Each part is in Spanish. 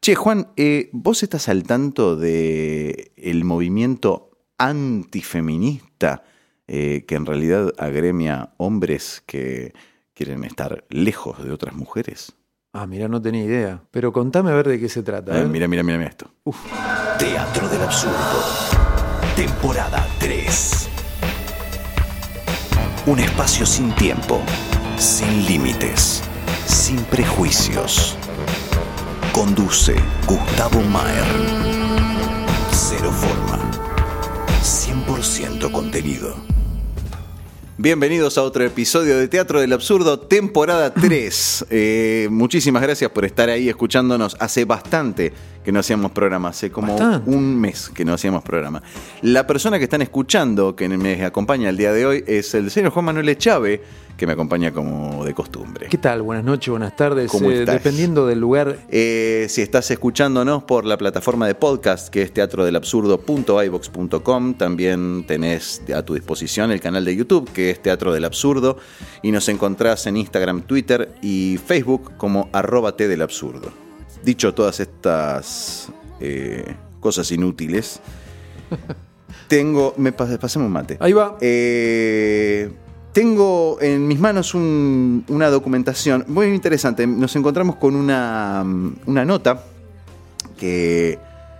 Che, Juan, eh, ¿vos estás al tanto de el movimiento antifeminista eh, que en realidad agremia hombres que quieren estar lejos de otras mujeres? Ah, mira, no tenía idea. Pero contame a ver de qué se trata. Eh, ¿eh? mira, mira, mira, mira esto. Teatro del Absurdo. Temporada 3. Un espacio sin tiempo, sin límites, sin prejuicios. Conduce Gustavo Maer. Cero forma. 100% contenido. Bienvenidos a otro episodio de Teatro del Absurdo, temporada 3. Eh, muchísimas gracias por estar ahí escuchándonos. Hace bastante que no hacíamos programa, hace como Bastante. un mes que no hacíamos programa. La persona que están escuchando, que me acompaña el día de hoy, es el señor Juan Manuel Echave, que me acompaña como de costumbre. ¿Qué tal? Buenas noches, buenas tardes. ¿Cómo Eh, estás? dependiendo del lugar. Eh, si estás escuchándonos por la plataforma de podcast que es teatrodelabsurdo.ivox.com, también tenés a tu disposición el canal de YouTube que es Teatro del Absurdo y nos encontrás en Instagram, Twitter y Facebook como arroba del Absurdo. Dicho todas estas eh, cosas inútiles, tengo... Me pas- pasemos un mate. Ahí va. Eh, tengo en mis manos un- una documentación muy interesante. Nos encontramos con una, una nota que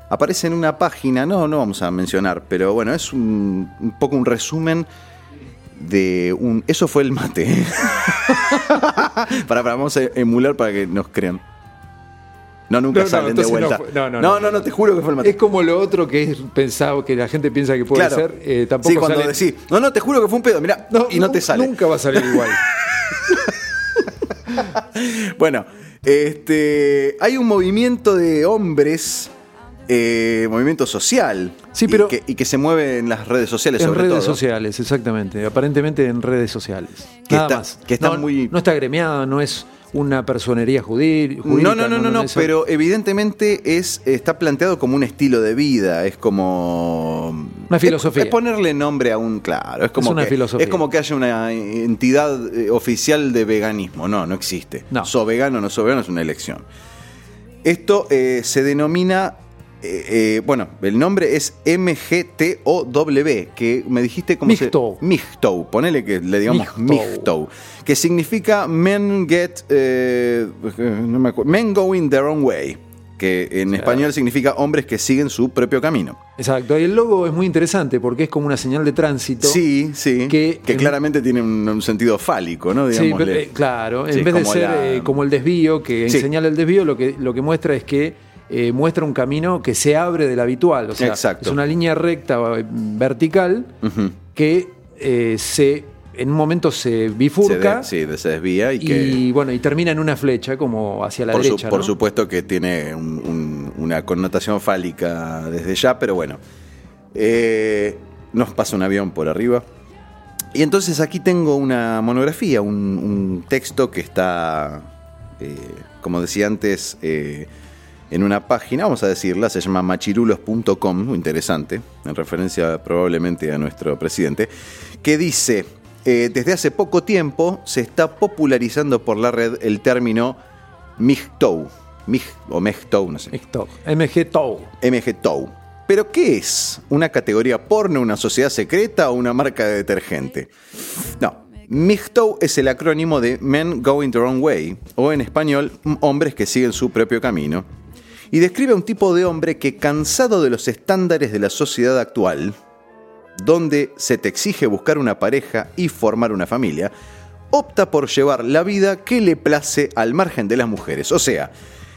aparece en una página, no, no vamos a mencionar, pero bueno, es un, poco un resumen de un... Eso fue el mate. para, vamos a emular para que nos crean. No, nunca No, no, salen de vuelta. no, no, no, te juro que fue el mate. Es como lo otro que es pensado, que la gente piensa que puede Claro. ser. eh, tampoco sí, cuando decís, no, no, te juro que fue un pedo, mirá, y no te sale. Nunca va a salir igual. Bueno, este, hay un movimiento de hombres, eh, movimiento social, Sí, y pero- que, y que se mueve en las redes sociales en sobre redes todo. sociales, exactamente. Aparentemente en redes sociales. Que Nada está- más. que está no, muy- no está gremiado, no es una personería judí- jurídica. No, no, no, no, no, pero evidentemente es, está planteado como un estilo de vida, es como... Una filosofía. Es, ponerle nombre a un, claro, es como, una que, filosofía. es como que haya una entidad eh, oficial de veganismo, no, no existe. No. So vegano o no so vegano es una elección. Esto eh, se denomina, eh, eh, bueno, el nombre es MGTOW, que me dijiste cómo Mixtou. se... Mixtou, ponele que le digamos. Mixtou, que significa Men Get, eh, no me acuerdo, Men Going Their Own Way, que en español significa hombres que siguen su propio camino. Exacto. Y el logo es muy interesante porque es como una señal de tránsito. Sí, sí, que, Que en- claramente tiene un, un sentido fálico, ¿no? Sí, pero, eh, claro, en vez de ser la- eh, como el desvío, que Sí. señala el desvío, lo que, lo que muestra es que eh, muestra un camino que se abre del habitual. O sea, Exacto. es una línea recta vertical que se en un momento se Se, bifurca de- sí, se desvía y bueno, y termina en una flecha como hacia la Por, su- derecha. por ¿no? supuesto que tiene un- un- una connotación fálica desde ya, pero bueno. Eh, nos pasa un avión por arriba. Y entonces aquí tengo una monografía, un, un texto que está, eh, como decía antes, eh, en una página, vamos a decirla, se llama machirulos.com, muy interesante, en referencia probablemente a nuestro presidente, que dice, eh, desde hace poco tiempo se está popularizando por la red el término MGTOW, Mig o MGTOW, no sé. MGTOW. ¿Pero qué es? ¿Una categoría porno, una sociedad secreta o una marca de detergente? No. MGTOW es el acrónimo de Men Going Their Own Way, o en español, hombres que siguen su propio camino, y describe a un tipo de hombre que, cansado de los estándares de la sociedad actual, donde se te exige buscar una pareja y formar una familia, opta por llevar la vida que le place al margen de las mujeres. O sea,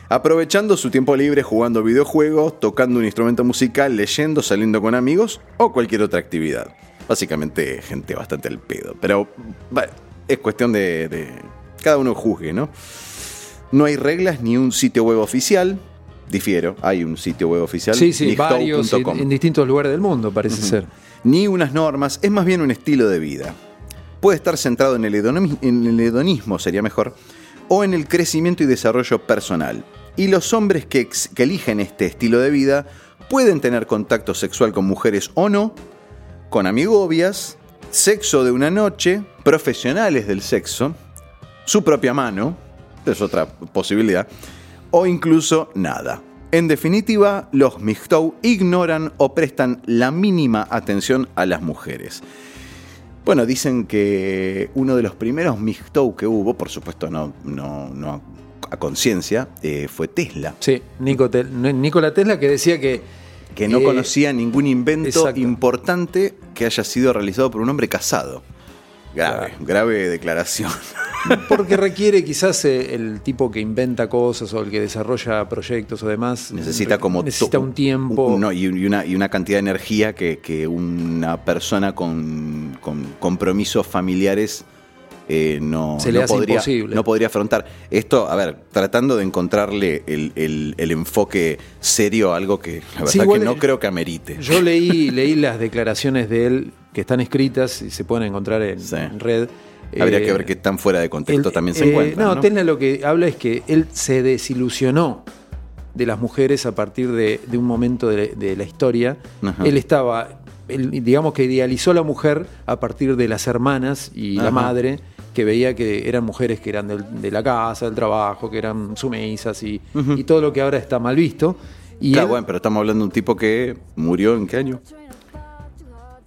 aprovechando su tiempo libre jugando videojuegos, tocando un instrumento musical, leyendo, saliendo con amigos o cualquier otra actividad. Básicamente gente bastante al pedo. Pero es cuestión de, de- Cada uno juzgue, ¿no? No hay reglas ni un sitio web oficial. Difiero, hay un sitio web oficial. Sí, sí, varios en, en distintos lugares del mundo, parece ser. Ni unas normas, es más bien un estilo de vida. Puede estar centrado en el, hedonismo, sería mejor, o en el crecimiento y desarrollo personal. Y los hombres que, que eligen este estilo de vida pueden tener contacto sexual con mujeres o no, con amigobias, sexo de una noche, profesionales del sexo, su propia mano, es otra posibilidad, o incluso nada. En definitiva, los MGTOW ignoran o prestan la mínima atención a las mujeres. Bueno, dicen que uno de los primeros MGTOW que hubo, por supuesto no, no, no a conciencia, eh, fue Tesla. Sí, Nikola Tesla que decía que que no Eh, conocía ningún invento exacto. importante que haya sido realizado por un hombre casado. Grave, Claro. grave declaración. Porque requiere quizás eh, el tipo que inventa cosas o el que desarrolla proyectos o demás. Necesita como Necesita un tiempo. un- no, y, y una, y una cantidad de energía que, que una persona con, con compromisos familiares eh, no, Se le no hace podría, imposible. no podría afrontar. Esto, a ver, tratando de encontrarle el, el- el enfoque serio a algo que la verdad Sí, que no creo que amerite. Yo leí, leí las declaraciones de él que están escritas y se pueden encontrar en, Sí. en red. Habría Eh, que ver qué tan fuera de contexto también se eh, encuentra. No, ¿no? Tesla lo que habla es que él se desilusionó de las mujeres a partir de, de un momento de, de la historia. Ajá. Él estaba, él, digamos que idealizó a la mujer a partir de las hermanas y Ajá. la madre, que veía que eran mujeres que eran del- de la casa, del trabajo, que eran sumisas y, y todo lo que ahora está mal visto. Y Claro, él- bueno, pero estamos hablando de un tipo que murió en qué año?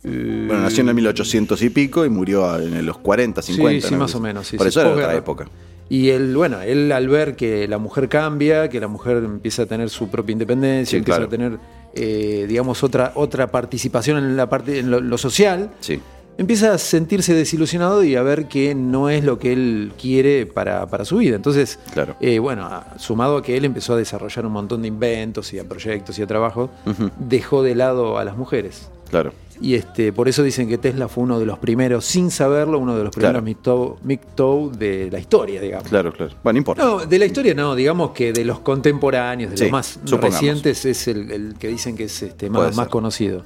Eh, Bueno, nació en el 1800 y pico y murió en los 40, 50. Sí, sí, ¿no? más o menos. sí, Por sí, eso era otra época. Y él, bueno, él al ver que la mujer cambia, que la mujer empieza a tener su propia independencia, empieza claro. a tener, eh, digamos, otra, otra participación en la parte, en lo, lo social, Sí. Empieza a sentirse desilusionado y a ver que no es lo que él quiere para, para su vida. Entonces, Claro. eh, bueno, sumado a que él empezó a desarrollar un montón de inventos y a proyectos y a trabajos, Ujú. dejó de lado a las mujeres. Claro. Y este, por eso dicen que Tesla fue uno de los primeros, sin saberlo, uno de los primeros Claro. MGTOW de la historia, digamos. Claro, claro. Bueno, no importa. No, de la historia no, digamos que de los contemporáneos, de Sí, los más supongamos. recientes, es el, el que dicen que es este, más, más conocido.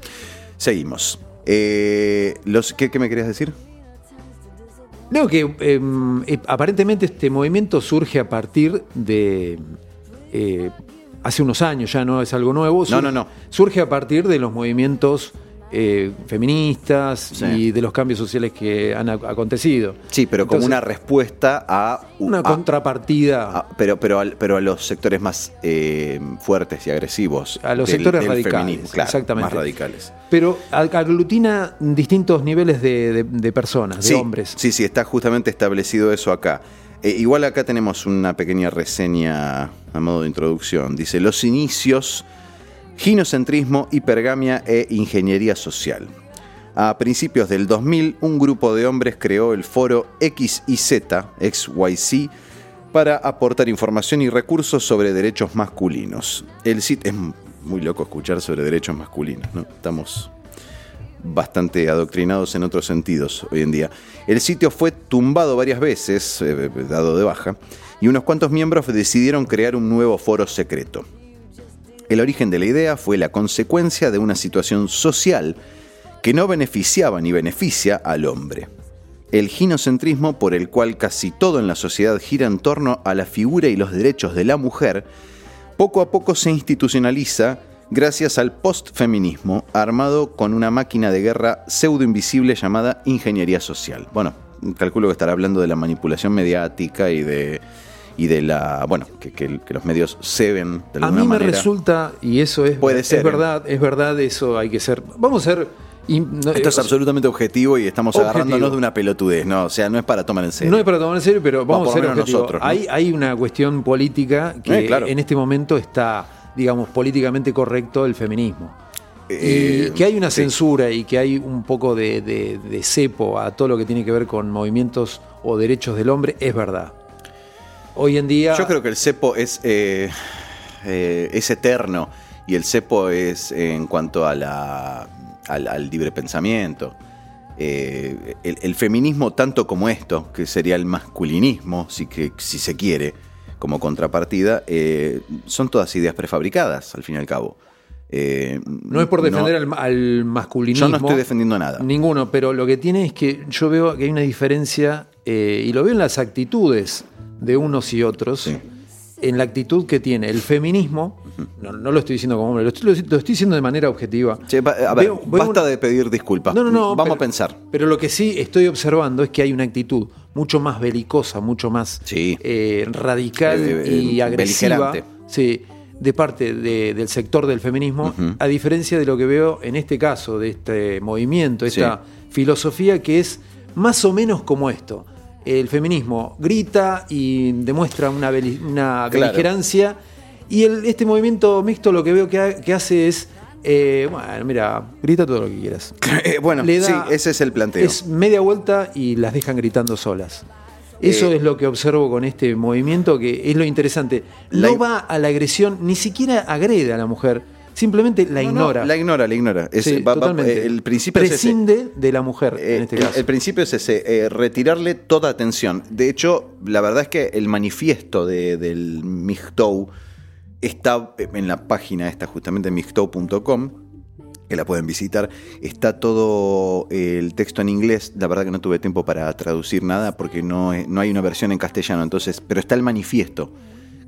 Seguimos. Eh, los, ¿qué, qué me querías decir? No, que eh, eh, aparentemente este movimiento surge a partir de. eh, hace unos años, ya no es algo nuevo. No, no, no. Surge a partir de los movimientos eh, feministas Sí. y de los cambios sociales que han ac- acontecido. Sí, pero como una respuesta a. Una a- contrapartida. a- pero, pero, al- pero a los sectores más eh, fuertes y agresivos. A los sectores radicales, feminismo, claro, exactamente. Más radicales. Pero ag- aglutina distintos niveles de, de- de personas, de hombres. Sí, sí, está justamente establecido eso acá. Eh, igual acá tenemos una pequeña reseña a modo de introducción. Dice, los inicios, ginocentrismo, hipergamia e ingeniería social. A principios del 2000, un grupo de hombres creó el foro XYZ, XYZ, para aportar información y recursos sobre derechos masculinos. El sitio es muy loco escuchar sobre derechos masculinos, ¿no? Estamos bastante adoctrinados en otros sentidos hoy en día. El sitio fue tumbado varias veces, eh, dado de baja, y unos cuantos miembros decidieron crear un nuevo foro secreto. El origen de la idea fue la consecuencia de una situación social que no beneficiaba ni beneficia al hombre. El ginocentrismo por el cual casi todo en la sociedad gira en torno a la figura y los derechos de la mujer, poco a poco se institucionaliza gracias al postfeminismo armado con una máquina de guerra pseudo invisible llamada ingeniería social. Bueno, calculo que estará hablando de la manipulación mediática y de, y de la. Bueno, que, que- que los medios ceben de A alguna mí me manera. resulta, y eso es, Puede es ser, ¿eh? verdad, es verdad, eso hay que ser. Vamos a ser. y- no, Esto es eh, absolutamente objetivo y estamos Objetivo. agarrándonos de una pelotudez, ¿no? O sea, no es para tomar en serio. No es para tomar en serio, pero vamos a ser nosotros, ¿no? hay, hay una cuestión política que Eh, claro. en este momento está, digamos, políticamente correcto el feminismo. Eh, y que hay una sí. censura y que hay un poco de, de- de cepo a todo lo que tiene que ver con movimientos o derechos del hombre, es verdad. Hoy en día. Yo creo que el cepo es, eh, eh, es eterno y el cepo es eh, en cuanto a la, al, al libre pensamiento. El, el feminismo, tanto como esto, que sería el masculinismo, si, que, si se quiere, como contrapartida, son todas ideas prefabricadas, al fin y al cabo. Eh, No es por defender al, al masculinismo. Yo no estoy defendiendo nada. Ninguno, pero lo que tiene es que yo veo que hay una diferencia, eh, y lo veo en las actitudes de unos y otros, Sí. en la actitud que tiene el feminismo, no, no lo estoy diciendo como hombre, lo estoy, lo estoy diciendo de manera objetiva. Che, va- a ver, Veo- veo basta una- de pedir disculpas. No, no, no. Vamos pero- a pensar. Pero lo que sí estoy observando es que hay una actitud mucho más belicosa, mucho más Sí. eh, radical Eh, eh, y agresiva. beligerante. Sí, de parte de- del sector del feminismo, a diferencia de lo que veo en este caso, de este movimiento, esta filosofía que es más o menos como esto. El feminismo grita y demuestra una, beli- una Claro. beligerancia y el- este movimiento mixto lo que veo que, ha- que hace es, eh, bueno, mira, grita todo lo que quieras. Eh, bueno, Le da- sí, ese es el planteo. Es media vuelta y las dejan gritando solas. Eso Eh, es lo que observo con este movimiento, que es lo interesante. No va a la agresión, ni siquiera agrede a la mujer, simplemente la No, no, ignora. la ignora, la ignora. Es- Sí, va- va- totalmente. eh, el principio es ese. Prescinde de la mujer, Eh, en este el, caso. el principio es ese, eh, retirarle toda atención. De hecho, la verdad es que el manifiesto de- del MGTOW está en la página esta, justamente MGTOW.com, que la pueden visitar. Está todo el texto en inglés. La verdad que no tuve tiempo para traducir nada porque no, no hay una versión en castellano. Entonces, pero está el manifiesto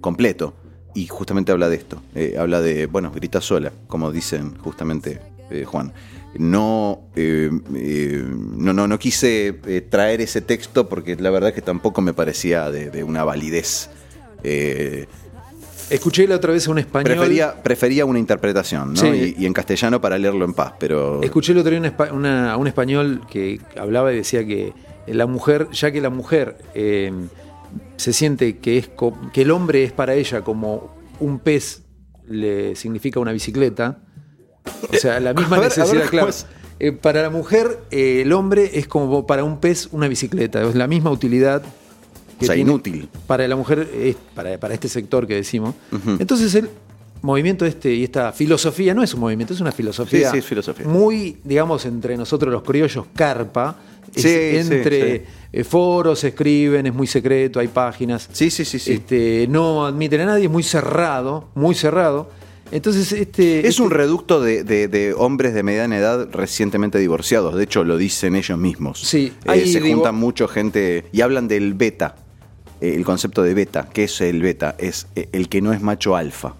completo. Y justamente habla de esto. Eh, habla de, bueno, grita sola, como dicen justamente eh, Juan. No, eh, eh, no, no, no quise traer ese texto porque la verdad que tampoco me parecía de, de una validez. Eh, Escuché la otra vez a un español. prefería, prefería una interpretación, ¿no? Sí. Y, y en castellano para leerlo en paz, pero... Escuché una espa- una- a un español que hablaba y decía que la mujer, ya que la mujer eh, se siente que, es que el hombre es para ella como un pez le significa una bicicleta, o sea, la misma ver, ver, necesidad. Eh, para la mujer, eh, el hombre es como para un pez una bicicleta, es la misma utilidad. O sea, inútil. Para la mujer, para, para este sector que decimos. Entonces el movimiento este y esta filosofía, no es un movimiento, es una filosofía. Sí, sí, es filosofía. Muy, digamos, entre nosotros los criollos, carpa. Es Sí, sí, entre sí. eh, foros, escriben, es muy secreto, hay páginas. Sí, sí, sí, sí. Este, no admiten a nadie, es muy cerrado, muy cerrado. Entonces, este. Es un este- reducto de, de- de hombres de mediana edad recientemente divorciados. De hecho, lo dicen ellos mismos. Sí, Eh, se digo- juntan mucho gente y hablan del beta. eh, el concepto de beta. ¿Qué es el beta? Es el que no es macho alfa.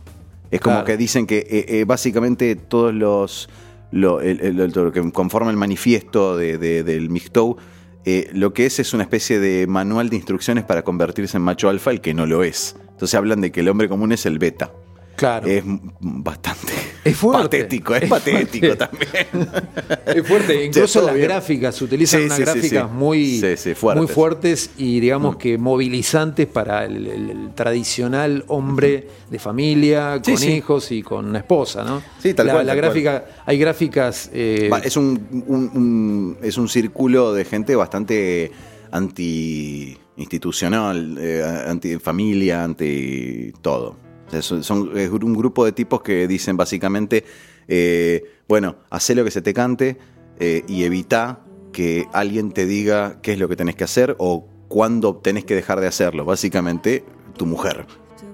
Es como Claro. que dicen que eh, eh, básicamente todos los. Lo, el- el- que conforma el manifiesto de- de- del eh, lo que es es una especie de manual de instrucciones para convertirse en macho alfa, el que no lo es. Entonces hablan de que el hombre común es el beta. Claro. Es bastante Es fuerte. patético, es, Es patético fuerte. también. Es fuerte, incluso las bien. gráficas, se utilizan Sí, unas sí, gráficas sí. Muy, Sí, sí, fuertes. Mm. muy fuertes y digamos que movilizantes para el, el- el tradicional hombre de familia, con sí. hijos y con una esposa, ¿no? Sí, tal la, cual, la tal gráfica, hay gráficas eh, Va, es, un, un- un- es un círculo de gente bastante anti-institucional, eh, anti-familia, anti todo. Son, son- es un grupo de tipos que dicen básicamente, eh, bueno, haz lo que se te cante eh, y evita que alguien te diga qué es lo que tenés que hacer o cuándo tenés que dejar de hacerlo. Básicamente, tu mujer.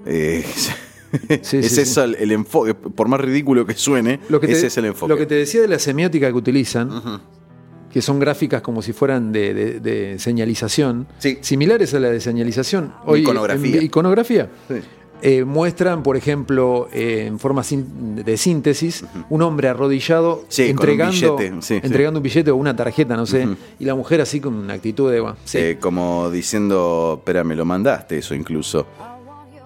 Eh, Sí, es sí, el, el enfoque, por más ridículo que suene, lo que te, ese es el enfoque. Lo que te decía de la semiótica que utilizan, que son gráficas como si fueran de, de- de señalización, Sí. similares a la de señalización. Hoy, Iconografía. en- iconografía. Eh, muestran, por ejemplo, eh, en forma de síntesis, un hombre arrodillado Sí, con un entregando, billete, sí, sí. entregando un billete o una tarjeta, no sé, y la mujer así con una actitud de... bueno. Eh, como diciendo, espera, me lo mandaste eso incluso.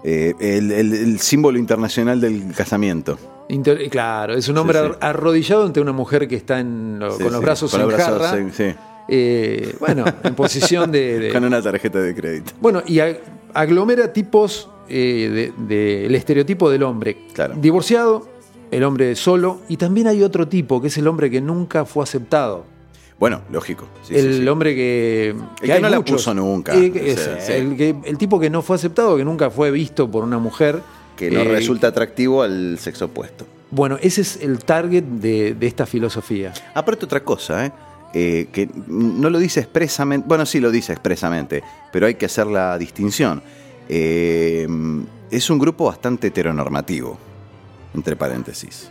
El, el- el símbolo internacional del casamiento. Inter- claro, es un hombre arrodillado ante una mujer que está en lo- con los brazos con en los brazos jarra. bueno, en posición de... de- Con una tarjeta de crédito. Bueno, y aglomera tipos eh, del de, el estereotipo del hombre. Claro. Divorciado, el hombre solo, y también hay otro tipo, que es el hombre que nunca fue aceptado. Bueno, lógico. sí, el sí, sí. hombre que. El que hay no la muchos. puso nunca, Eh, que- o sea, ese, sí. el, que- el tipo que no fue aceptado, que nunca fue visto por una mujer. Que no eh, resulta atractivo al sexo opuesto. Bueno, ese es el target de, de esta filosofía. Aparte otra cosa, ¿eh? Eh, que no lo dice expresamente, bueno, sí lo dice expresamente, pero hay que hacer la distinción. Eh, es un grupo bastante heteronormativo, entre paréntesis.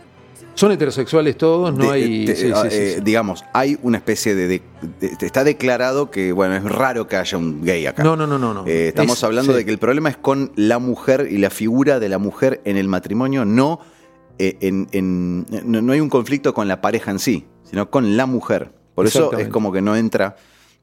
Son heterosexuales todos, no De- hay. sí, sí, eh, sí. Digamos, hay una especie de, de- de- Está declarado que, bueno, es raro que haya un gay acá. No, no, no, no. no. Eh, estamos Es- hablando de que el problema es con la mujer y la figura de la mujer en el matrimonio, no, eh, en, en- no, no hay un conflicto con la pareja en sí, sino con la mujer. Por eso es como que no entra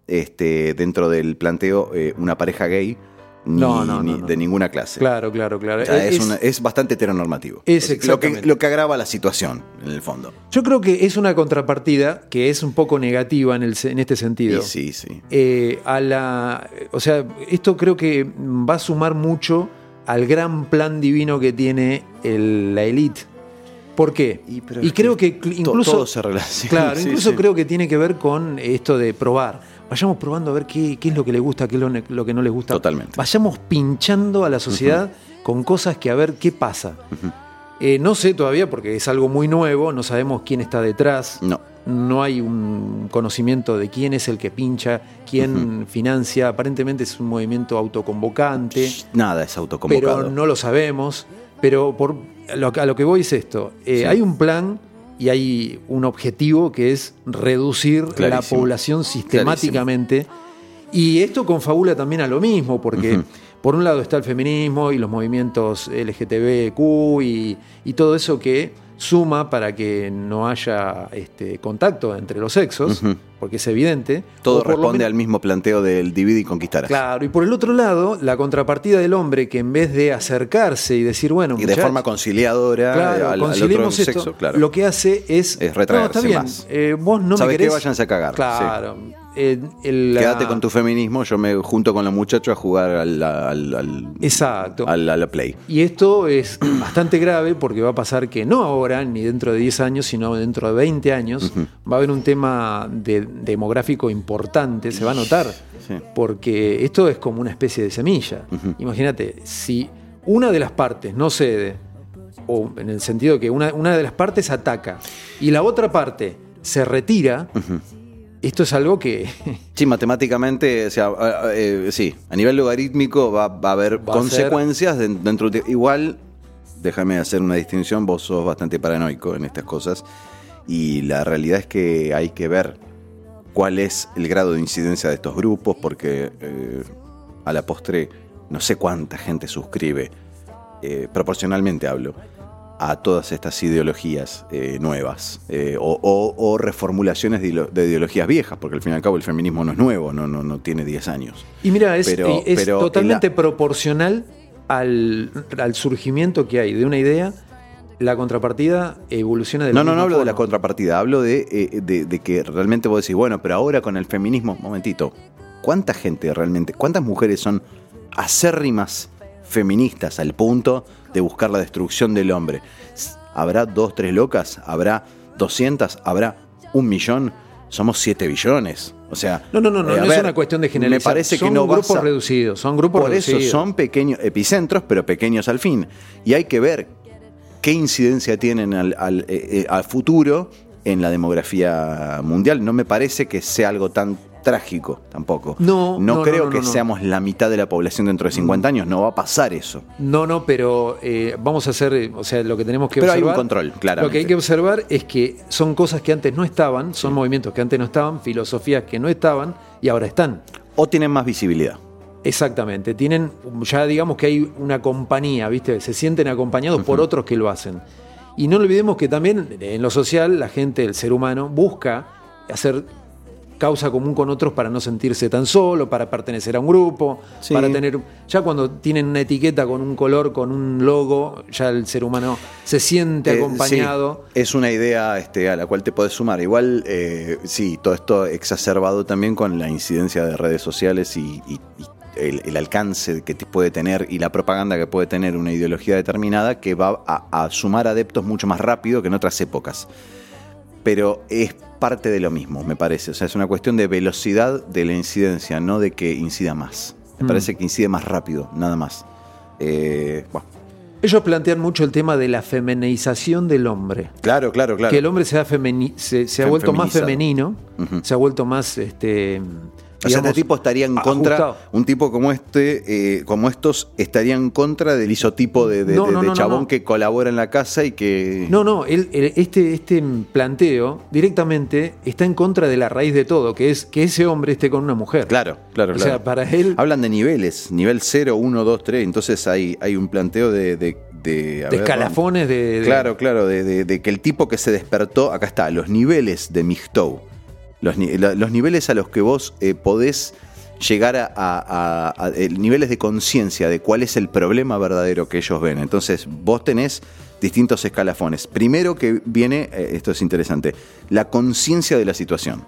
este, dentro del planteo eh, una pareja gay, ni, No, no, ni no, no. de ninguna clase. Claro, claro, claro. O sea, es, Es- una- es bastante heteronormativo. Es sea, lo, que, exactamente. lo que agrava la situación, en el fondo. Yo creo que es una contrapartida que es un poco negativa en, el, en este sentido. Sí, sí. Eh, a la, o sea, esto creo que va a sumar mucho al gran plan divino que tiene el- la élite. ¿Por qué? Y, creo que incluso, todo se relaciona. claro, Sí, incluso sí. creo que tiene que ver con esto de probar. Vayamos probando a ver qué, qué es lo que le gusta, qué es lo, que no le gusta. Totalmente. Vayamos pinchando a la sociedad con cosas que a ver qué pasa. Eh, no sé todavía porque es algo muy nuevo, no sabemos quién está detrás. No. No hay un conocimiento de quién es el que pincha, quién financia. Aparentemente es un movimiento autoconvocante, Nada es autoconvocado. pero no lo sabemos. Pero por, lo, a lo que voy es esto. Eh, Sí. Hay un plan y hay un objetivo que es reducir la población sistemáticamente. Y esto confabula también a lo mismo, porque por un lado está el feminismo y los movimientos LGTBQ y, y todo eso que suma para que no haya este, contacto entre los sexos, porque es evidente. Todo responde al mismo planteo del divide y conquistarás. Claro, y por el otro lado, la contrapartida del hombre que en vez de acercarse y decir, bueno, Y de forma conciliadora claro, al, al otro conciliemos esto, sexo, claro. lo que hace es, Es retraerse no, está bien, más. eh, vos no ¿Sabes me querés. Váyanse a cagar, Claro. Eh, el- la- Quédate con tu feminismo, yo me junto con los muchachos a jugar al, al, al- Exacto. al- a la Play. Y esto es bastante grave porque va a pasar que no ahora, ni dentro de 10 años, sino dentro de 20 años, va a haber un tema de- demográfico importante, se va a notar, Sí. porque esto es como una especie de semilla. Imagínate, si una de las partes no cede, o en el sentido que una, una de las partes ataca y la otra parte se retira, esto es algo que... Sí, matemáticamente, o sea, a- a- eh, sí, a nivel logarítmico va, va a haber Va a consecuencias den- dentro de... Igual, déjame hacer una distinción, vos sos bastante paranoico en estas cosas y la realidad es que hay que ver cuál es el grado de incidencia de estos grupos porque eh, a la postre no sé cuánta gente suscribe, eh, proporcionalmente hablo, a todas estas ideologías eh, nuevas eh, o, o- o reformulaciones de, de ideologías viejas, porque al fin y al cabo el feminismo no es nuevo, no, no, no tiene 10 años. Y mira, es, Pero- eh, es pero totalmente la- proporcional al, al surgimiento que hay de una idea. La contrapartida evoluciona del No, no, no hablo de la contrapartida, hablo de, eh, de- de que realmente vos decís, bueno, pero ahora con el feminismo, momentito, ¿cuánta gente realmente, cuántas mujeres son acérrimas feministas al punto de buscar la destrucción del hombre? ¿Habrá dos, tres locas? ¿Habrá 200? ¿Habrá un millón? Somos 7 billones. O sea, No, no, no, no, eh, no es una cuestión de generalizar. Me parece son que no grupos a- reducidos, son grupos Por eso son pequeños epicentros, pero pequeños al fin. Y hay que ver qué incidencia tienen al, al, eh, eh, al futuro en la demografía mundial. No me parece que sea algo tan trágico tampoco. No, no, creo no, no, que seamos la mitad de la población dentro de 50 años. No va a pasar eso. No, no, pero eh, vamos a hacer, o sea, lo que tenemos que Pero hay observar. un control, claramente. Lo que hay que observar es que son cosas que antes no estaban, son movimientos que antes no estaban, filosofías que no estaban y ahora están. O tienen más visibilidad. Exactamente, tienen, ya digamos que hay una compañía, ¿viste? Se sienten acompañados por otros que lo hacen. Y no olvidemos que también en lo social la gente, el ser humano, busca hacer causa común con otros para no sentirse tan solo, para pertenecer a un grupo, Sí. para tener... Ya cuando tienen una etiqueta con un color, con un logo, ya el ser humano se siente Eh, acompañado. sí, es una idea este, a la cual te puedes sumar. Igual, eh, sí, todo esto exacerbado también con la incidencia de redes sociales y, y- y el, el alcance que te puede tener y la propaganda que puede tener una ideología determinada que va a, a sumar adeptos mucho más rápido que en otras épocas. Pero es parte de lo mismo, me parece. O sea, es una cuestión de velocidad de la incidencia, no de que incida más. Me Mm. parece que incide más rápido, nada más. Eh, bueno, Ellos plantean mucho el tema de la feminización del hombre. claro, claro, claro. que el hombre se ha, se, se ha vuelto más femenino, se ha vuelto más este O sea, este tipo estaría en contra, ajustado. un tipo como este, eh, como estos, estaría en contra del isotipo de, de- No, de- no, de no, no, chabón que colabora en la casa y que... No, no, él- él- este, este planteo directamente está en contra de la raíz de todo, que es que ese hombre esté con una mujer. Claro, claro, O claro. sea, para él, Hablan de niveles, nivel 0, 1, 2, 3, entonces hay, hay un planteo de... de, ver, escalafones de, de- Claro, claro, de, que el tipo que se despertó, acá está, los niveles de Mixtou, los, los niveles a los que vos eh, podés llegar a- a- eh, niveles de conciencia de cuál es el problema verdadero que ellos ven. Entonces, vos tenés distintos escalafones. Primero que viene, eh, esto es interesante, la conciencia de la situación.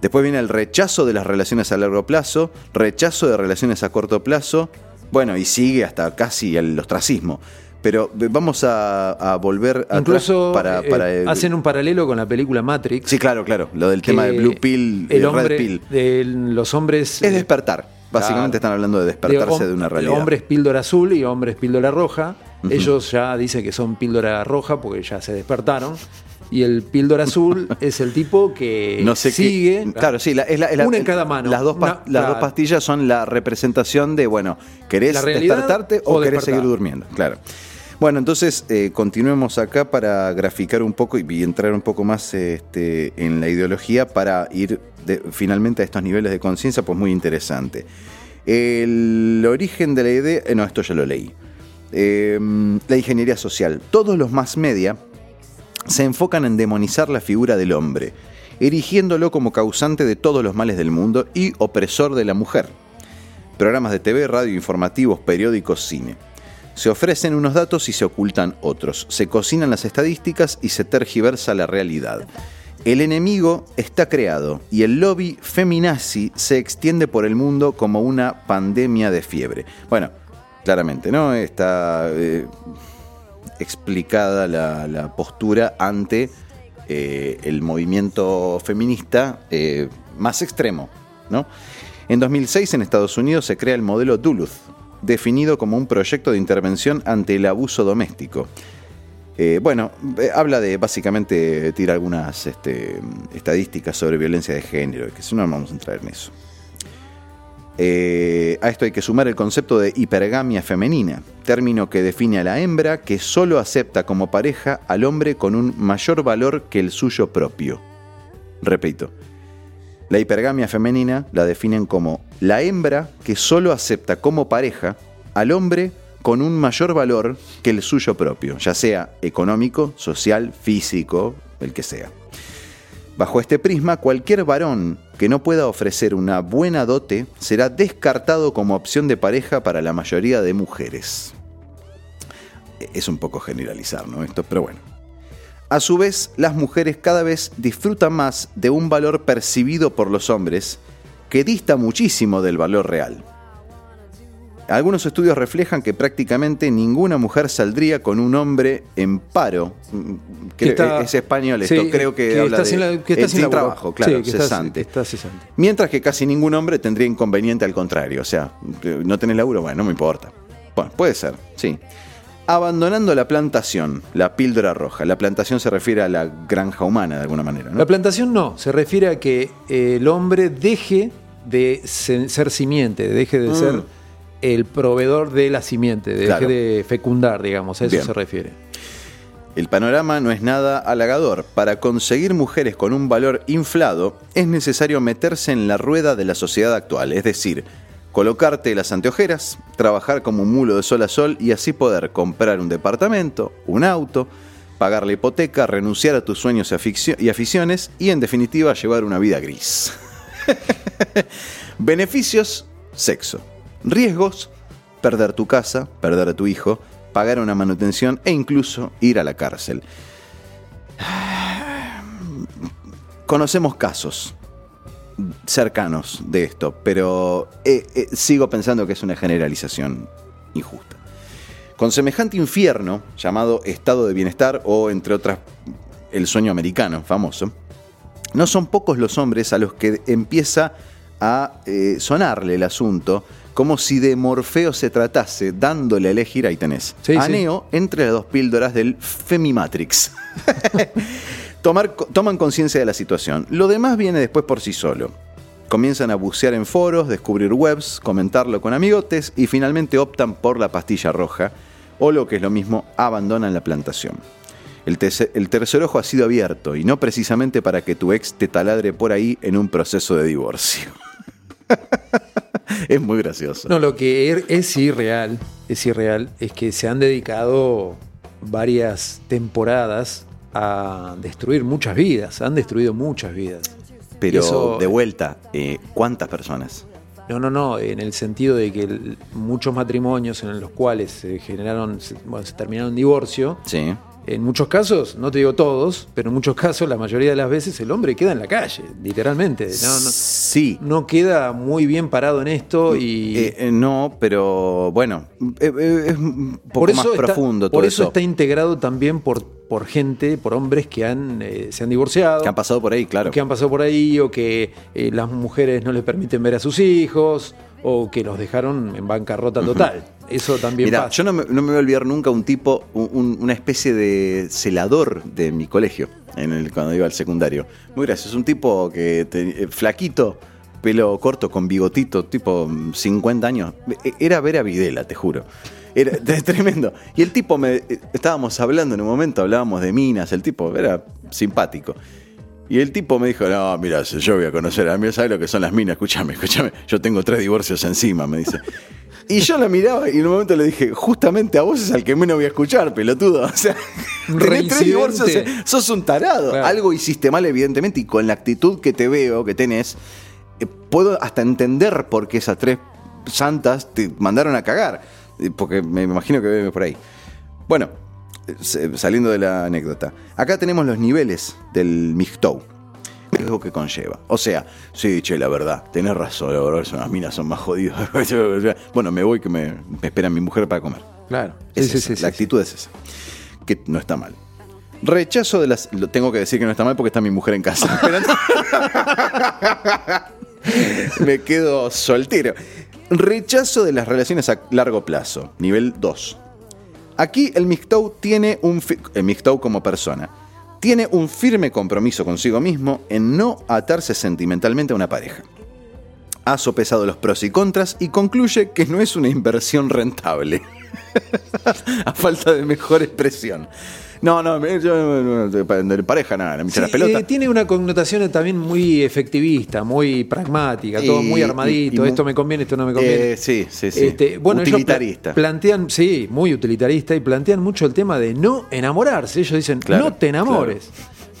Después viene el rechazo de las relaciones a largo plazo, rechazo de relaciones a corto plazo, bueno, y sigue hasta casi el ostracismo. Pero eh, vamos a, a volver atrás Incluso para, eh, para, eh, hacen un paralelo con la película Matrix. Sí, claro, claro. Lo del tema de Blue Pill, el hombre, Red Pill. de los hombres. Es despertar. Básicamente están hablando de despertarse de, una realidad. Hombres píldora azul y hombres píldora roja. Ellos ya dicen que son píldora roja porque ya se despertaron. Y el píldora azul es el tipo que no sé qué- sigue. Claro, sí, la- es la- es la- Una en cada mano. Las dos, Una- las dos pastillas son la representación de, bueno, ¿querés despertarte o, o querés seguir durmiendo? Claro. Bueno, entonces eh, continuemos acá para graficar un poco y, entrar un poco más este, en la ideología para ir finalmente a estos niveles de conciencia, pues muy interesante. El origen de la idea, eh, no, esto ya lo leí. Eh, la ingeniería social. Todos los más media se enfocan en demonizar la figura del hombre, erigiéndolo como causante de todos los males del mundo y opresor de la mujer. Programas de TV, radio, informativos, periódicos, cine. Se ofrecen unos datos y se ocultan otros. Se cocinan las estadísticas y se tergiversa la realidad. El enemigo está creado y el lobby feminazi se extiende por el mundo como una pandemia de fiebre. Bueno, claramente, ¿no? Está eh, explicada la, postura ante eh, el movimiento feminista eh, más extremo, ¿no? En 2006 en Estados Unidos se crea el modelo Duluth, definido como un proyecto de intervención ante el abuso doméstico. Eh, bueno, eh, habla de básicamente tira algunas este, estadísticas sobre violencia de género, que si no no vamos a entrar en eso. Eh, a esto hay que sumar el concepto de hipergamia femenina, término que define a la hembra que solo acepta como pareja al hombre con un mayor valor que el suyo propio. Repito, la hipergamia femenina la definen como la hembra que solo acepta como pareja al hombre con un mayor valor que el suyo propio, ya sea económico, social, físico, el que sea. Bajo este prisma, cualquier varón que no pueda ofrecer una buena dote será descartado como opción de pareja para la mayoría de mujeres. Es un poco generalizar, ¿no? Esto, pero bueno. A su vez, las mujeres cada vez disfrutan más de un valor percibido por los hombres que dista muchísimo del valor real. Algunos estudios reflejan que prácticamente ninguna mujer saldría con un hombre en paro. Mm, está- es español esto, sí, creo que, que habla está de sin la- que está sin trabajo, claro, Sí, que cesante. que está cesante. Mientras que casi ningún hombre tendría inconveniente al contrario. O sea, no tenés laburo, bueno, no me importa. Bueno, puede ser, sí. Abandonando la plantación, la píldora roja. La plantación se refiere a la granja humana de alguna manera, ¿no? La plantación no, se refiere a que eh, el hombre deje de se- ser simiente, deje de Mm. ser el proveedor de la simiente, deje Claro. de fecundar, digamos, a eso Bien. se refiere. El panorama no es nada halagador. Para conseguir mujeres con un valor inflado, es necesario meterse en la rueda de la sociedad actual, es decir, colocarte las anteojeras, trabajar como un mulo de sol a sol y así poder comprar un departamento, un auto, pagar la hipoteca, renunciar a tus sueños y aficio- y aficiones y en definitiva llevar una vida gris. Beneficios, sexo. Riesgos, perder tu casa, perder a tu hijo, pagar una manutención e incluso ir a la cárcel. Conocemos casos cercanos de esto, pero eh, eh, sigo pensando que es una generalización injusta. Con semejante infierno, llamado estado de bienestar o, entre otras, el sueño americano famoso, no son pocos los hombres a los que empieza a eh, sonarle el asunto como si de Morfeo se tratase, dándole a elegir, ahí tenés, Sí, a sí. Neo entre las dos píldoras del Femimatrix. Toman conciencia de la situación. Lo demás viene después por sí solo. Comienzan a bucear en foros, descubrir webs, comentarlo con amigotes y finalmente optan por la pastilla roja o lo que es lo mismo, abandonan la plantación. El, el tercer ojo ha sido abierto y no precisamente para que tu ex te taladre por ahí en un proceso de divorcio. es muy gracioso. No, lo que er- es irreal, es irreal, es que se han dedicado varias temporadas a destruir muchas vidas, han destruido muchas vidas. Pero eso- de vuelta, eh, ¿cuántas personas? No, no, no, en el sentido de que el- muchos matrimonios en los cuales se generaron, se- bueno, se terminaron en divorcio, Sí. En muchos casos, no te digo todos, pero en muchos casos, la mayoría de las veces, el hombre queda en la calle, literalmente. No, no, Sí. no queda muy bien parado en esto y Eh, eh, no, pero bueno, eh, eh, es un poco más está- profundo todo por eso, eso. está integrado también por, por gente, por hombres que han, se han divorciado. Que han pasado por ahí, claro. que han pasado por ahí o que las mujeres no les permiten ver a sus hijos o que los dejaron en bancarrota total. Eso también Mira, pasa. yo no me, no me voy a olvidar nunca un tipo, un- un- una especie de celador de mi colegio, en el, cuando iba al secundario. Muy gracioso, un tipo que te- eh, flaquito, pelo corto, con bigotito, tipo mm, 50 años. E- Era Vera Videla, te juro. Era tremendo. Y el tipo me. eh, Estábamos hablando en un momento, hablábamos de minas, el tipo era simpático. Y el tipo me dijo, no, mira, yo voy a conocer a mí, ¿sabes lo que son las minas? Escúchame, escúchame, yo tengo tres divorcios encima, me dice. Y yo la miraba y en un momento le dije, justamente a vos es al que menos voy a escuchar, pelotudo. O sea, tenés tres divorcios, eh, sos un tarado. Claro. Algo hiciste mal, evidentemente, y con la actitud que te veo, que tenés, eh, puedo hasta entender por qué esas tres santas te mandaron a cagar. Eh, Porque me imagino que bebe por ahí. Bueno, saliendo de la anécdota. Acá tenemos los niveles del mixtou. ¿Qué es lo que conlleva? O sea, sí, che, la verdad, tenés razón, la verdad, las minas son más jodidas. bueno, me voy que me, me espera mi mujer para comer. Claro. Es Sí, esa, sí, sí, la actitud es esa. Que no está mal. Rechazo de las. Lo tengo que decir que no está mal porque está mi mujer en casa. Me quedo soltero. Rechazo de las relaciones a largo plazo. Nivel 2. Aquí el Mixtou tiene un. El Mixtou como persona. Tiene un firme compromiso consigo mismo en no atarse sentimentalmente a una pareja. Ha sopesado los pros y contras y concluye que no es una inversión rentable. a falta de mejor expresión. No, no, no, de, pareja nada, me Sí, las pelotas. eh, tiene una connotación también muy efectivista, muy pragmática, todo muy armadito. y esto me conviene, esto no me conviene. Eh, sí, sí, sí. Este, bueno, ellos pla- Utilitarista. plantean, sí, muy utilitarista y plantean mucho el tema de no enamorarse. Ellos dicen, Claro, no te enamores.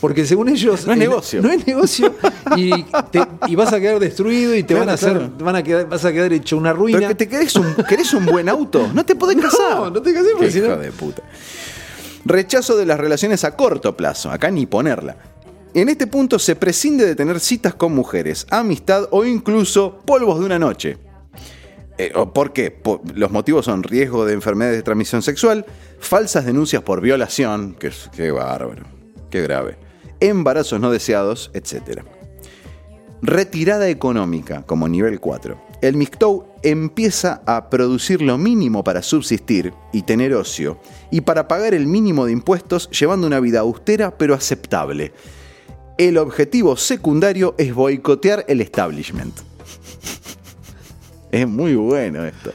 Porque según ellos. No es negocio. No es negocio. y, te- y vas a quedar destruido y te Claro, van a hacer. claro. Van a quedar, vas a quedar hecho una ruina. Pero que te querés un, querés un buen auto, no te podés No, casar. no te casés porque si no- de puta. Rechazo de las relaciones a corto plazo, acá ni ponerla. En este punto se prescinde de tener citas con mujeres, amistad o incluso polvos de una noche. Eh, ¿o ¿Por qué? Los motivos son riesgo de enfermedades de transmisión sexual, falsas denuncias por violación, que qué bárbaro, qué grave, embarazos no deseados, etc. Retirada económica como nivel 4. El Mixtou empieza a producir lo mínimo para subsistir y tener ocio, y para pagar el mínimo de impuestos llevando una vida austera pero aceptable. El objetivo secundario es boicotear el establishment. Es muy bueno esto.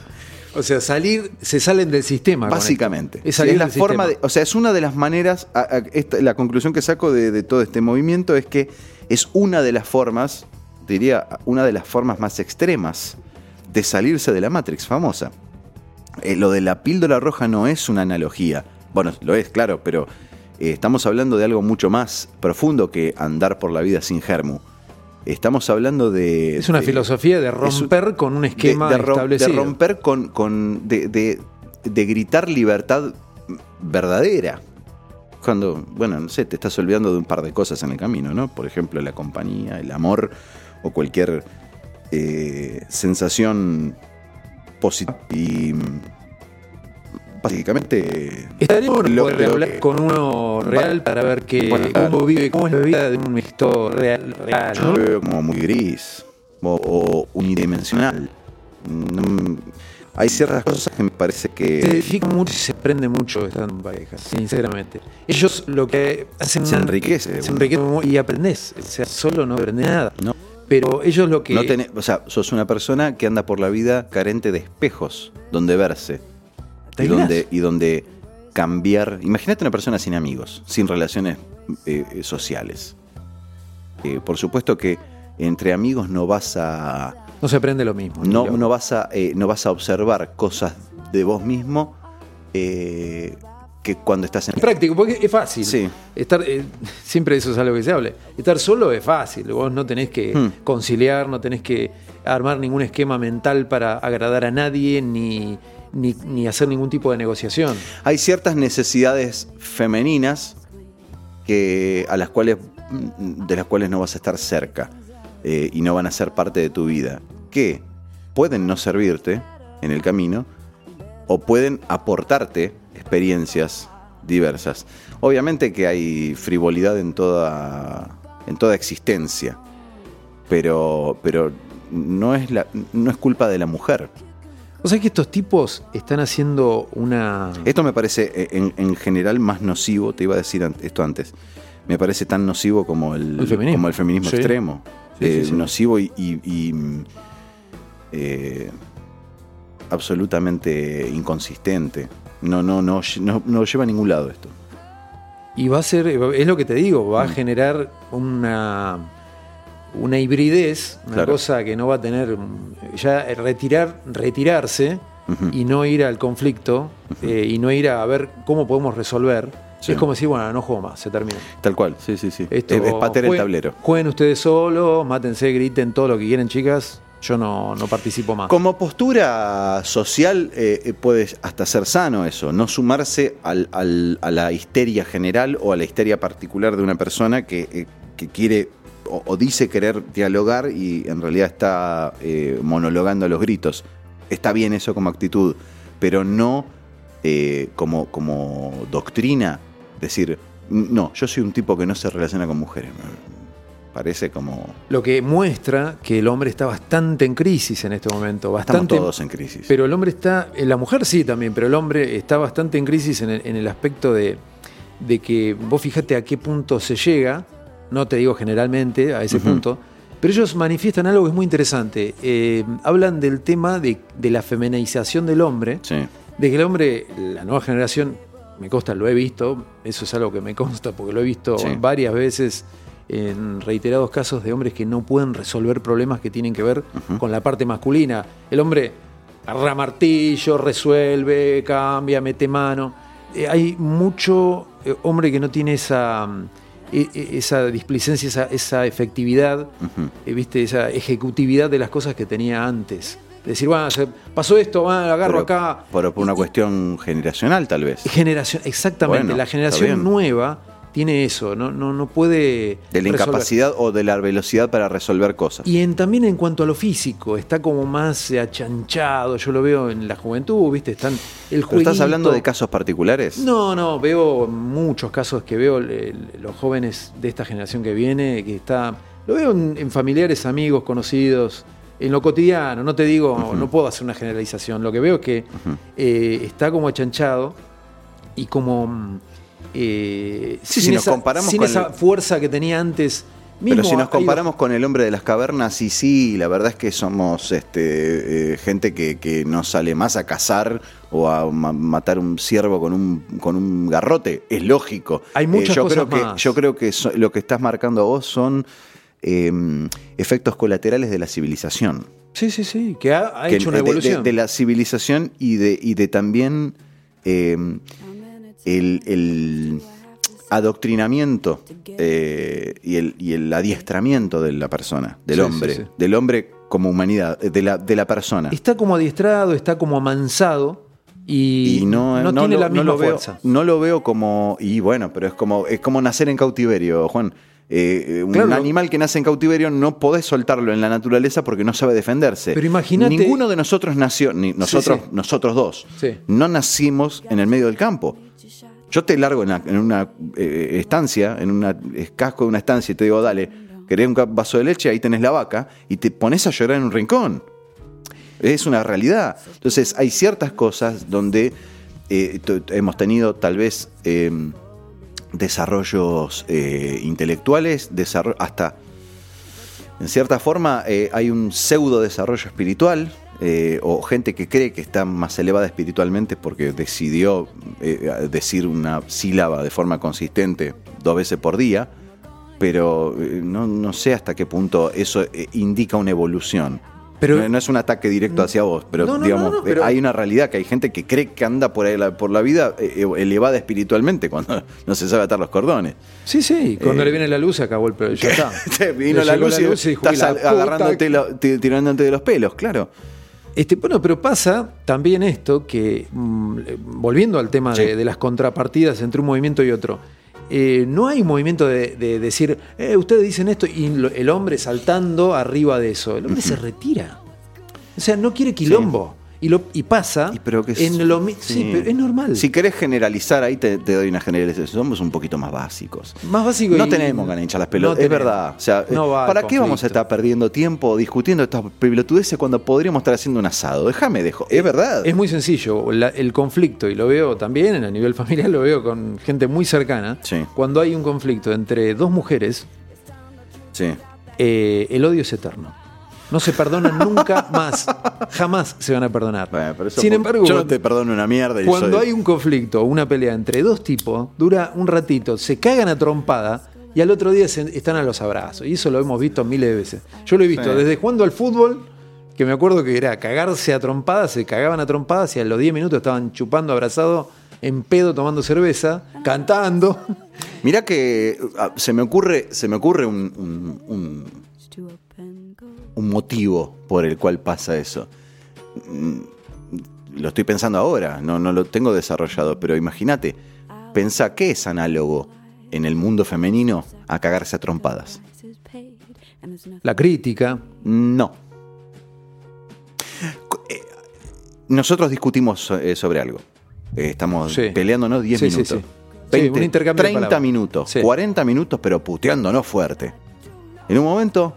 O sea, salir, se salen del sistema. Básicamente. Es salir Es la del forma de, o sea, es una de las maneras, a- a- esta- la conclusión que saco de, de todo este movimiento es que es una de las formas, diría, una de las formas más extremas de salirse de la Matrix famosa. Eh, lo de la píldora roja no es una analogía. Bueno, lo es, claro, pero eh, estamos hablando de algo mucho más profundo que andar por la vida sin germu. Estamos hablando de... Es una de- filosofía de un- romper con un esquema de, de establecido. de romper con. con- de- de gritar libertad verdadera. Cuando, bueno, no sé, te estás olvidando de un par de cosas en el camino, ¿no? Por ejemplo, la compañía, el amor o cualquier eh, sensación positiva. Y mm, básicamente. Estaría bueno poder lo hablar que- con uno real para ver que, Bueno, cómo vive, cómo es la vida de un mixto real. real, Yo ¿no? lo veo como muy gris o, o unidimensional. Mm, hay ciertas cosas que me parece Se que. edifica mucho y se aprende mucho estando en pareja, sinceramente. Ellos lo que hacen Se enriquece, se bueno. enriquece mu- y aprendes. O sea, solo no aprendes nada. No. Pero ellos lo que. No tenés- o sea, sos una persona que anda por la vida carente de espejos donde verse ¿Te y donde, y donde cambiar. Imagínate una persona sin amigos, sin relaciones eh, eh, sociales. Eh, por supuesto que entre amigos no vas a no se aprende lo mismo. no, no vas a eh, no vas a observar cosas de vos mismo que cuando estás en... Práctico, porque es fácil. Sí. Estar, eh, siempre eso es algo que se hable. Estar solo es fácil. Vos no tenés que Hmm. conciliar, no tenés que armar ningún esquema mental para agradar a nadie, ni, ni, ni hacer ningún tipo de negociación. Hay ciertas necesidades femeninas que, a las cuales, de las cuales no vas a estar cerca eh, y no van a ser parte de tu vida, que pueden no servirte en el camino o pueden aportarte experiencias diversas. Obviamente que hay frivolidad en toda, en toda existencia, pero, pero no, es la, no es culpa de la mujer. O sea que estos tipos están haciendo una. Esto me parece eh, en, en general más nocivo, te iba a decir esto antes, me parece tan nocivo como el, El feminismo. como el feminismo Sí. extremo. Sí, Eh, sí. Nocivo y, y- y, mm, eh, absolutamente inconsistente. No, no, no, no, no lleva a ningún lado esto. Y va a ser, es lo que te digo, va a Mm. generar una, una hibridez, una Claro. cosa que no va a tener, ya retirar, retirarse y no ir al conflicto eh, y no ir a ver cómo podemos resolver. Sí. Es como decir, bueno, no juego más, se termina. Tal cual, sí, sí, sí. Esto, es, es patear el tablero. Jueguen ustedes solos, mátense, griten todo lo que quieren, chicas. Yo no, no participo más. Como postura social eh, eh, puede hasta ser sano eso, no sumarse al- al- a la histeria general o a la histeria particular de una persona que, eh, que quiere o, dice querer dialogar y en realidad está eh, monologando a los gritos. Está bien eso como actitud, pero no eh, como, como doctrina decir, no, yo soy un tipo que no se relaciona con mujeres. Parece como... Lo que muestra que el hombre está bastante en crisis en este momento. Estamos Bastante, todos en crisis. Pero el hombre está, eh, la mujer sí también, pero el hombre está bastante en crisis en el, en el aspecto de, de que vos fíjate a qué punto se llega, no te digo generalmente a ese punto, pero ellos manifiestan algo que es muy interesante. Eh, hablan del tema de, de la feminización del hombre, Sí. de que el hombre, la nueva generación, me consta, lo he visto, eso es algo que me consta porque lo he visto Sí. varias veces en reiterados casos de hombres que no pueden resolver problemas que tienen que ver con la parte masculina. El hombre agarra martillo, resuelve, cambia, mete mano. Eh, hay mucho eh, hombre que no tiene esa, mm, e- e- esa displicencia, esa, esa efectividad, eh, ¿viste? esa ejecutividad de las cosas que tenía antes. De decir, bueno, pasó esto, va, agarro Pero- acá. Pero por una cuestión generacional, tal vez. Generación, exactamente, Bueno, la generación nueva tiene eso, no, no, no puede. De la resolver. incapacidad o de la velocidad para resolver cosas. Y en, también en cuanto a lo físico, está como más achanchado, yo lo veo en la juventud, ¿viste? Están el ¿Pero jueguito. estás hablando de casos particulares? No, no, veo muchos casos que veo los jóvenes de esta generación que viene, que está. Lo veo en, en familiares, amigos, conocidos, en lo cotidiano, no te digo, no puedo hacer una generalización. Lo que veo es que eh, está como achanchado y como. Eh, Sí, sin si nos esa, comparamos sin con esa el- fuerza que tenía antes. Pero si nos ido- comparamos con el hombre de las cavernas, sí, sí, la verdad es que somos este, eh, gente que, que no sale más a cazar o a ma- matar un ciervo con un, con un garrote. Es lógico. Eh, Hay muchas yo cosas creo que, más. Yo creo que so- lo que estás marcando vos son eh, efectos colaterales de la civilización. Sí, sí, sí, que ha, ha que- hecho una de- de- evolución. De, la civilización y de, y de también eh, el, el adoctrinamiento eh, y, el, y el adiestramiento de la persona, del Sí, hombre, sí, sí. del hombre como humanidad, eh, de la, de la persona. Está como adiestrado, está como amansado y, Y no, no no tiene lo, la no misma veo, fuerza. no lo veo como. Y bueno, pero es como, es como nacer en cautiverio, Juan. Eh, un Claro. animal que nace en cautiverio no podés soltarlo en la naturaleza porque no sabe defenderse. Pero imagínate- Ninguno de nosotros nació, ni nosotros, sí. nosotros dos, Sí. no nacimos en el medio del campo. Yo te largo en, la- en una eh, estancia, en un casco de una estancia y te digo, dale, querés un vaso de leche, ahí tenés la vaca, y te pones a llorar en un rincón. Es una realidad. Entonces, hay ciertas cosas donde eh, hemos tenido tal vez eh, desarrollos eh, intelectuales, hasta, en cierta forma, hay un pseudo desarrollo espiritual. Eh, o gente que cree que está más elevada espiritualmente porque decidió eh, decir una sílaba de forma consistente dos veces por día, pero eh, no, no sé hasta qué punto eso eh, indica una evolución. Pero- no, no es un ataque directo hacia vos, pero No, no, digamos, pero- hay una realidad que hay gente que cree que anda por, ahí la, por la vida eh, elevada espiritualmente cuando no se sabe atar los cordones. Sí, sí, cuando Eh, le viene la luz acabó el pero ya está. Te vino la luz, y estás "Y la al- puta agarrándote, que-". lo- ti- tirándote de los pelos, claro. Este, bueno, pero pasa también esto que, mm, volviendo al tema de, Sí. de las contrapartidas entre un movimiento y otro, eh, no hay movimiento de, de decir, eh, ustedes dicen esto y lo- el hombre saltando arriba de eso. El hombre se retira. O sea, no quiere quilombo. Y, lo, y pasa Y pero que es- en lo mi- sí. pero es normal. Si querés generalizar, ahí te, te doy una generalización. Somos un poquito más básicos. Más básico No y- tenemos ganas de hinchar las pelotas, no es verdad. O sea, No eh, va al ¿para qué vamos a estar perdiendo tiempo discutiendo estas pelotudeces cuando podríamos estar haciendo un asado? Déjame dejo. Es verdad. Es muy sencillo, la- el conflicto, y lo veo también a nivel familiar, lo veo con gente muy cercana. Sí. Cuando hay un conflicto entre dos mujeres, Sí. eh, el odio es eterno. No se perdonan nunca más. Jamás se van a perdonar. Bueno, pero eso Sin embargo, yo no cuando- te perdono una mierda. y cuando soy- hay un conflicto una pelea entre dos tipos, dura un ratito, se cagan a trompada y al otro día se- están a los abrazos. Y eso lo hemos visto miles de veces. Yo lo he visto Sí. desde jugando al fútbol, que me acuerdo que era cagarse a trompadas, se cagaban a trompadas y a los 10 minutos estaban chupando abrazados en pedo tomando cerveza, cantando. Mirá que ah, se me ocurre, se me ocurre un, un- un- un motivo por el cual pasa eso. Mm, Lo estoy pensando ahora, no, no lo tengo desarrollado, pero imagínate, pensá qué es análogo en el mundo femenino a cagarse a trompadas. La crítica. No. Nosotros discutimos eh, sobre algo. Estamos Sí. peleándonos 10 Sí, minutos. sí. Sí, un intercambio de 30 palabras. minutos, Sí. 40 minutos, pero puteándonos fuerte. En un momento,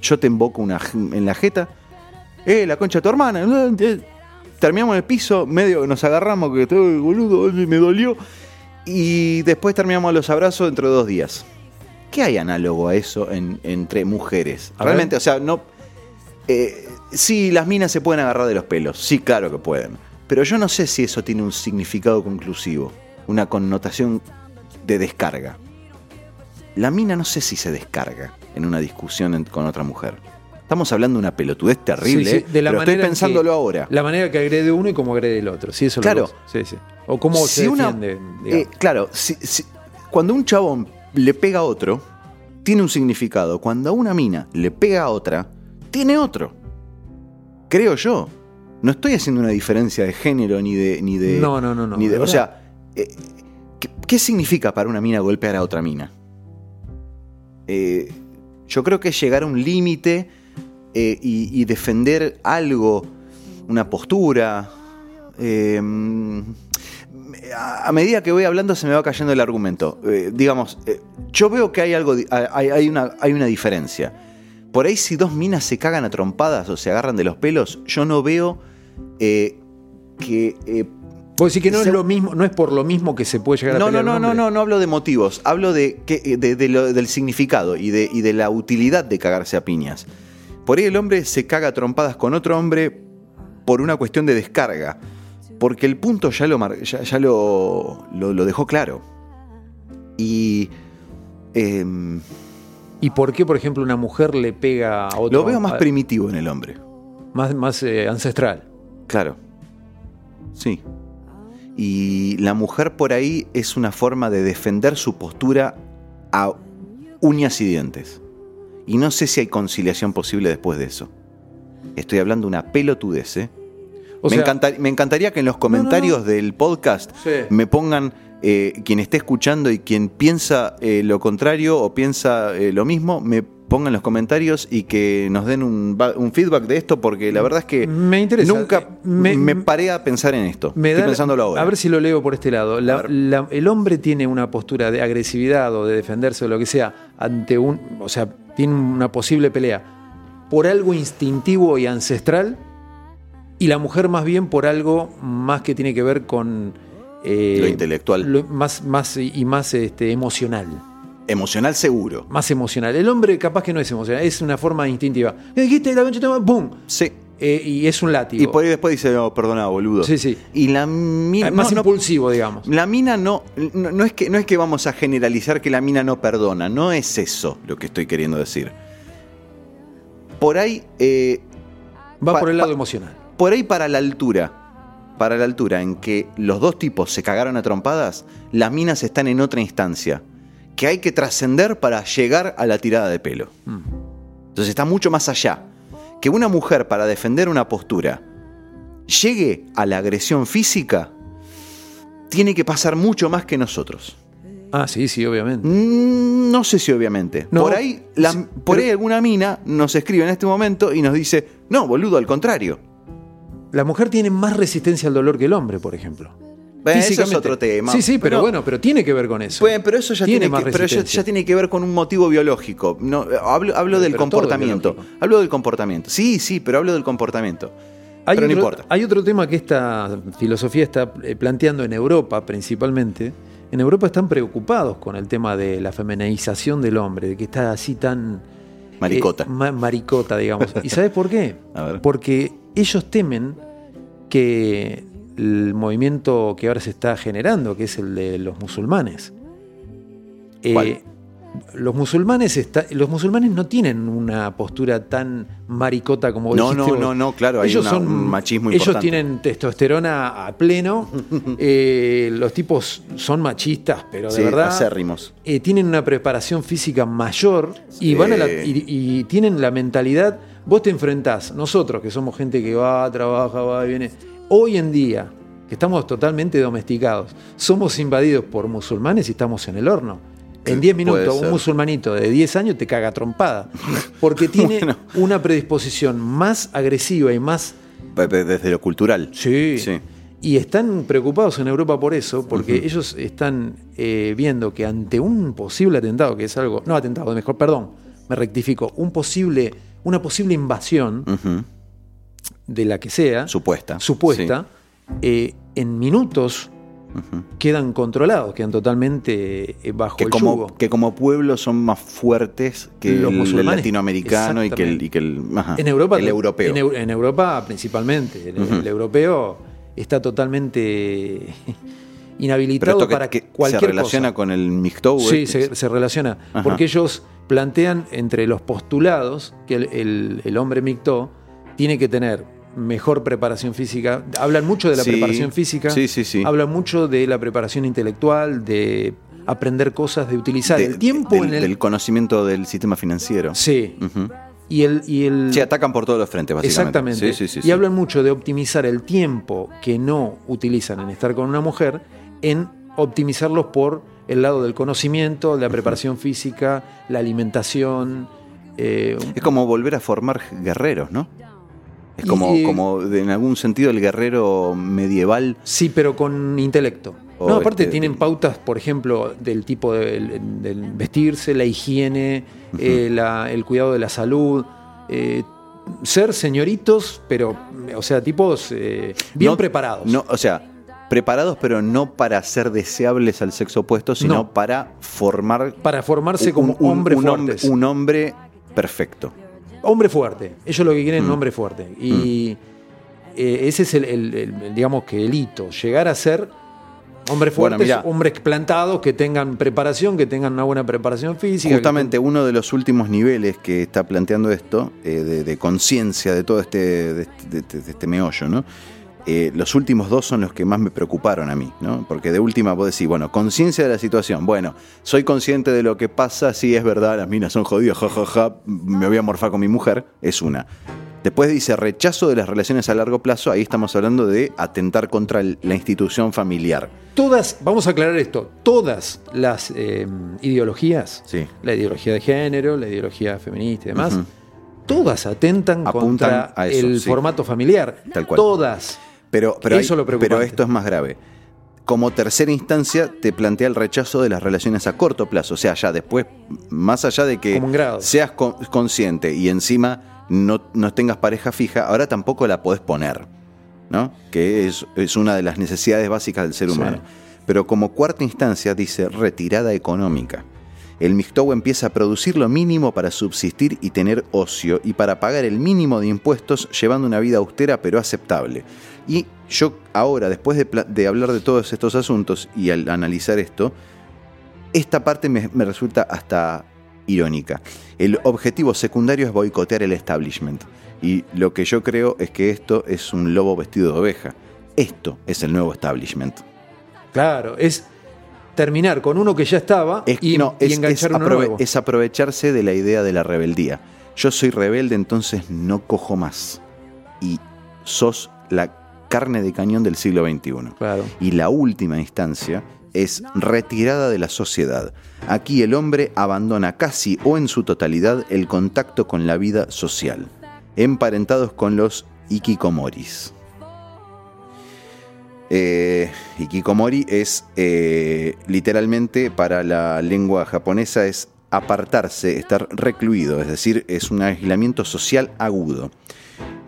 yo te invoco una, en la jeta. Eh, la concha de tu hermana. eh, Terminamos en el piso, medio que nos agarramos, que todo boludo, me dolió. Y después terminamos los abrazos dentro de dos días. ¿Qué hay análogo a eso en- entre mujeres? A Realmente, ver. o sea, no. Eh, sí, las minas se pueden agarrar de los pelos. Sí, claro que pueden. Pero yo no sé si eso tiene un significado conclusivo, una connotación de descarga. La mina no sé si se descarga en una discusión en- con otra mujer. Estamos hablando de una pelotudez terrible, Sí, sí, de la pero estoy manera en pensándolo ahora. La manera que agrede uno y cómo agrede el otro. Sí, eso lo Claro. Sí, sí. O cómo se defiende. eh, claro, si- si- cuando un chabón le pega a otro, tiene un significado. Cuando a una mina le pega a otra, tiene otro. Creo yo. No estoy haciendo una diferencia de género ni de. Ni de No, no, no, no, ni de- de o sea, eh, ¿qué, qué significa para una mina golpear a otra mina? Eh, yo creo que llegar a un límite eh, y, defender algo, una postura. eh, a medida que voy hablando se me va cayendo el argumento. Digamos, yo veo que hay algo, hay, una, hay una diferencia. Por ahí si dos minas se cagan a trompadas o se agarran de los pelos, yo no veo que... Vos decís que no es lo mismo, no es por lo mismo que se puede llegar a no, no, pelear no, no, hombre. no, no hablo de motivos, hablo de, que, eh, de- de lo- del significado y de, y de la utilidad de cagarse a piñas. Por ahí el hombre se caga a trompadas con otro hombre por una cuestión de descarga, porque el punto ya lo, ya, ya lo, lo- lo dejó claro. Y em, ¿Y por qué, por ejemplo, una mujer le pega a otro? lo veo más primitivo en el hombre, más, más eh, ancestral. claro. Sí. Y la mujer por ahí es una forma de defender su postura a uñas y dientes. Y no sé si hay conciliación posible después de eso. Estoy hablando de una pelotudez, ¿eh? O me, sea, encanta- me encantaría que en los comentarios del podcast Sí. me pongan eh, quien esté escuchando y quien piensa eh, lo contrario o piensa eh, lo mismo, me pongan en los comentarios y que nos den un, ba- un feedback de esto, porque la verdad es que Me interesa. nunca Me- me, paré a pensar en esto. me Estoy da- pensándolo ahora. A ver si lo leo por este lado. La- la- el hombre tiene una postura de agresividad o de defenderse o lo que sea ante un. O sea, tiene una posible pelea por algo instintivo y ancestral. Y la mujer más bien por algo más que tiene que ver con. eh, Lo intelectual. lo- más, más y más este, emocional. Emocional seguro. Más emocional. El hombre capaz que no es emocional, es una forma instintiva. ¿Qué dijiste? La concha? ¡Pum! Sí. Eh, y es un látigo. Y por ahí después dice, no, perdona, boludo. Sí, sí. Y la mina. Es más no, no- impulsivo, digamos. La mina no, no, no es que, no es que vamos a generalizar que la mina no perdona, no es eso lo que estoy queriendo decir. Por ahí, eh, Va por el lado emocional. Por ahí para la altura. Para la altura en que los dos tipos se cagaron a trompadas, las minas están en otra instancia. Que hay que trascender para llegar a la tirada de pelo. Mm. Entonces está mucho más allá. Que una mujer para defender una postura llegue a la agresión física, tiene que pasar mucho más que nosotros. Ah, sí, sí, obviamente. Mm, No sé si obviamente. No, por ahí, la- sí, por pero- ahí alguna mina nos escribe en este momento y nos dice, no, boludo, al contrario. La mujer tiene más resistencia al dolor que el hombre, por ejemplo. Bueno, eso es otro tema. Sí, sí, pero, Pero- bueno, pero tiene que ver con eso. Bueno, pero eso ya tiene, más que, pero ya, ya tiene que ver con un motivo biológico. No, hablo hablo Pero- del pero comportamiento. Hablo del comportamiento. Sí, sí, pero hablo del comportamiento. Hay pero otro, no importa. Hay otro tema que esta filosofía está eh, planteando en Europa principalmente. En Europa están preocupados con el tema de la feminización del hombre, de que está así tan... Maricota. eh, ma- maricota, digamos. ¿Y sabes por qué? Porque ellos temen que el movimiento que ahora se está generando, que es el de los musulmanes, eh, los musulmanes está- los musulmanes no tienen una postura tan maricota como No, dijiste no, no, no, claro, hay una- un machismo ellos importante. tienen testosterona a pleno eh, los tipos son machistas pero de Sí, verdad acérrimos. eh, tienen una preparación física mayor y, van a la- y, y tienen la mentalidad. Vos te enfrentás, nosotros que somos gente que va, trabaja, va y viene, hoy en día, que estamos totalmente domesticados, somos invadidos por musulmanes y estamos en el horno. En 10 Puede minutos, un musulmanito de 10 años te caga trompada. Porque tiene Bueno. una predisposición más agresiva y más Desde lo cultural. Sí. Sí. Y están preocupados en Europa por eso, porque ellos están eh, viendo que ante un posible atentado, que es algo, no atentado, mejor, perdón, me rectifico, un posible, una posible invasión. De la que sea, Supuesta. supuesta, eh, en minutos quedan controlados, quedan totalmente eh, bajo Que el como, yugo. que como pueblo son más fuertes que Los el latinoamericano y que el, Exactamente. y que el, ajá, En Europa, el europeo. En, Eu- en Europa principalmente. El, europeo está totalmente Pero inhabilitado esto que, para que cualquier se relaciona cosa. con el mixto. Sí, se, se relaciona. Ajá. Porque ellos plantean entre los postulados que el, el- el hombre mictó tiene que tener mejor preparación física. Hablan mucho de la Sí, preparación física. sí, sí, sí. Hablan mucho de la preparación intelectual, de aprender cosas, de utilizar De- el tiempo del, en el. del conocimiento del sistema financiero. Sí. Y el, y el, Sí, atacan por todos los frentes, básicamente. Exactamente. Sí, sí, sí, y hablan mucho de optimizar el tiempo que no utilizan en estar con una mujer, en optimizarlos por el lado del conocimiento, la preparación física, la alimentación. eh, Es como volver a formar guerreros, ¿no? Es como, Y- como en algún sentido el guerrero medieval. sí, pero con intelecto. No, aparte este- tienen pautas, por ejemplo, del tipo de, del- vestirse, la higiene, eh, la- el cuidado de la salud. eh, ser señoritos, pero, o sea, tipos eh, bien no- preparados. No, o sea, preparados, pero no para ser deseables al sexo opuesto, sino No. para formar para formarse un- como un- hombres un hombre- un hombre perfecto. Hombre fuerte. Ellos lo que quieren es Mm. un hombre fuerte. Y eh, ese es el, el- digamos que el hito. Llegar a ser hombres fuertes, hombres plantados, que tengan preparación, que tengan una buena preparación física. Justamente uno de los últimos niveles que está planteando esto, eh, de, de conciencia de todo este, de, este- de este- de este meollo, ¿no? Eh, los últimos dos son los que más me preocuparon a mí, ¿no? Porque de última vos decís, bueno, conciencia de la situación. Bueno, soy consciente de lo que pasa, sí es verdad, las minas son jodidas, jajaja, me voy a morfar con mi mujer, es una. Después dice rechazo de las relaciones a largo plazo, ahí estamos hablando de atentar contra la institución familiar. Todas, vamos a aclarar esto, todas las eh, ideologías, Sí. la ideología de género, la ideología feminista y demás, todas atentan, Apuntan contra a eso, el sí. formato familiar. Tal cual. Todas. Pero, pero, Eso hay- lo pero esto es más grave. Como tercera instancia, te plantea el rechazo de las relaciones a corto plazo. O sea, ya después, más allá de que seas con- consciente y encima no, no tengas pareja fija, ahora tampoco la podés poner. ¿No? Que es, es una de las necesidades básicas del ser Sí. humano. Pero como cuarta instancia dice retirada económica. El Mixtow empieza a producir lo mínimo para subsistir y tener ocio y para pagar el mínimo de impuestos llevando una vida austera pero aceptable. Y yo ahora, después de hablar de todos estos asuntos y al analizar esto, esta parte me, me resulta hasta irónica. El objetivo secundario es boicotear el establishment. Y lo que yo creo es que esto es un lobo vestido de oveja. Esto es el nuevo establishment. Claro, es terminar con uno que ya estaba Es, y, no, y es, enganchar es uno aprove- nuevo. es aprovecharse de la idea de la rebeldía. Yo soy rebelde, entonces no cojo más. Y sos la carne de cañón del siglo XXI. Claro. Y la última instancia es retirada de la sociedad. Aquí el hombre abandona casi o en su totalidad el contacto con la vida social, emparentados con los ikikomoris. Eh, es eh, literalmente para la lengua japonesa es apartarse, estar recluido, es decir, es un aislamiento social agudo.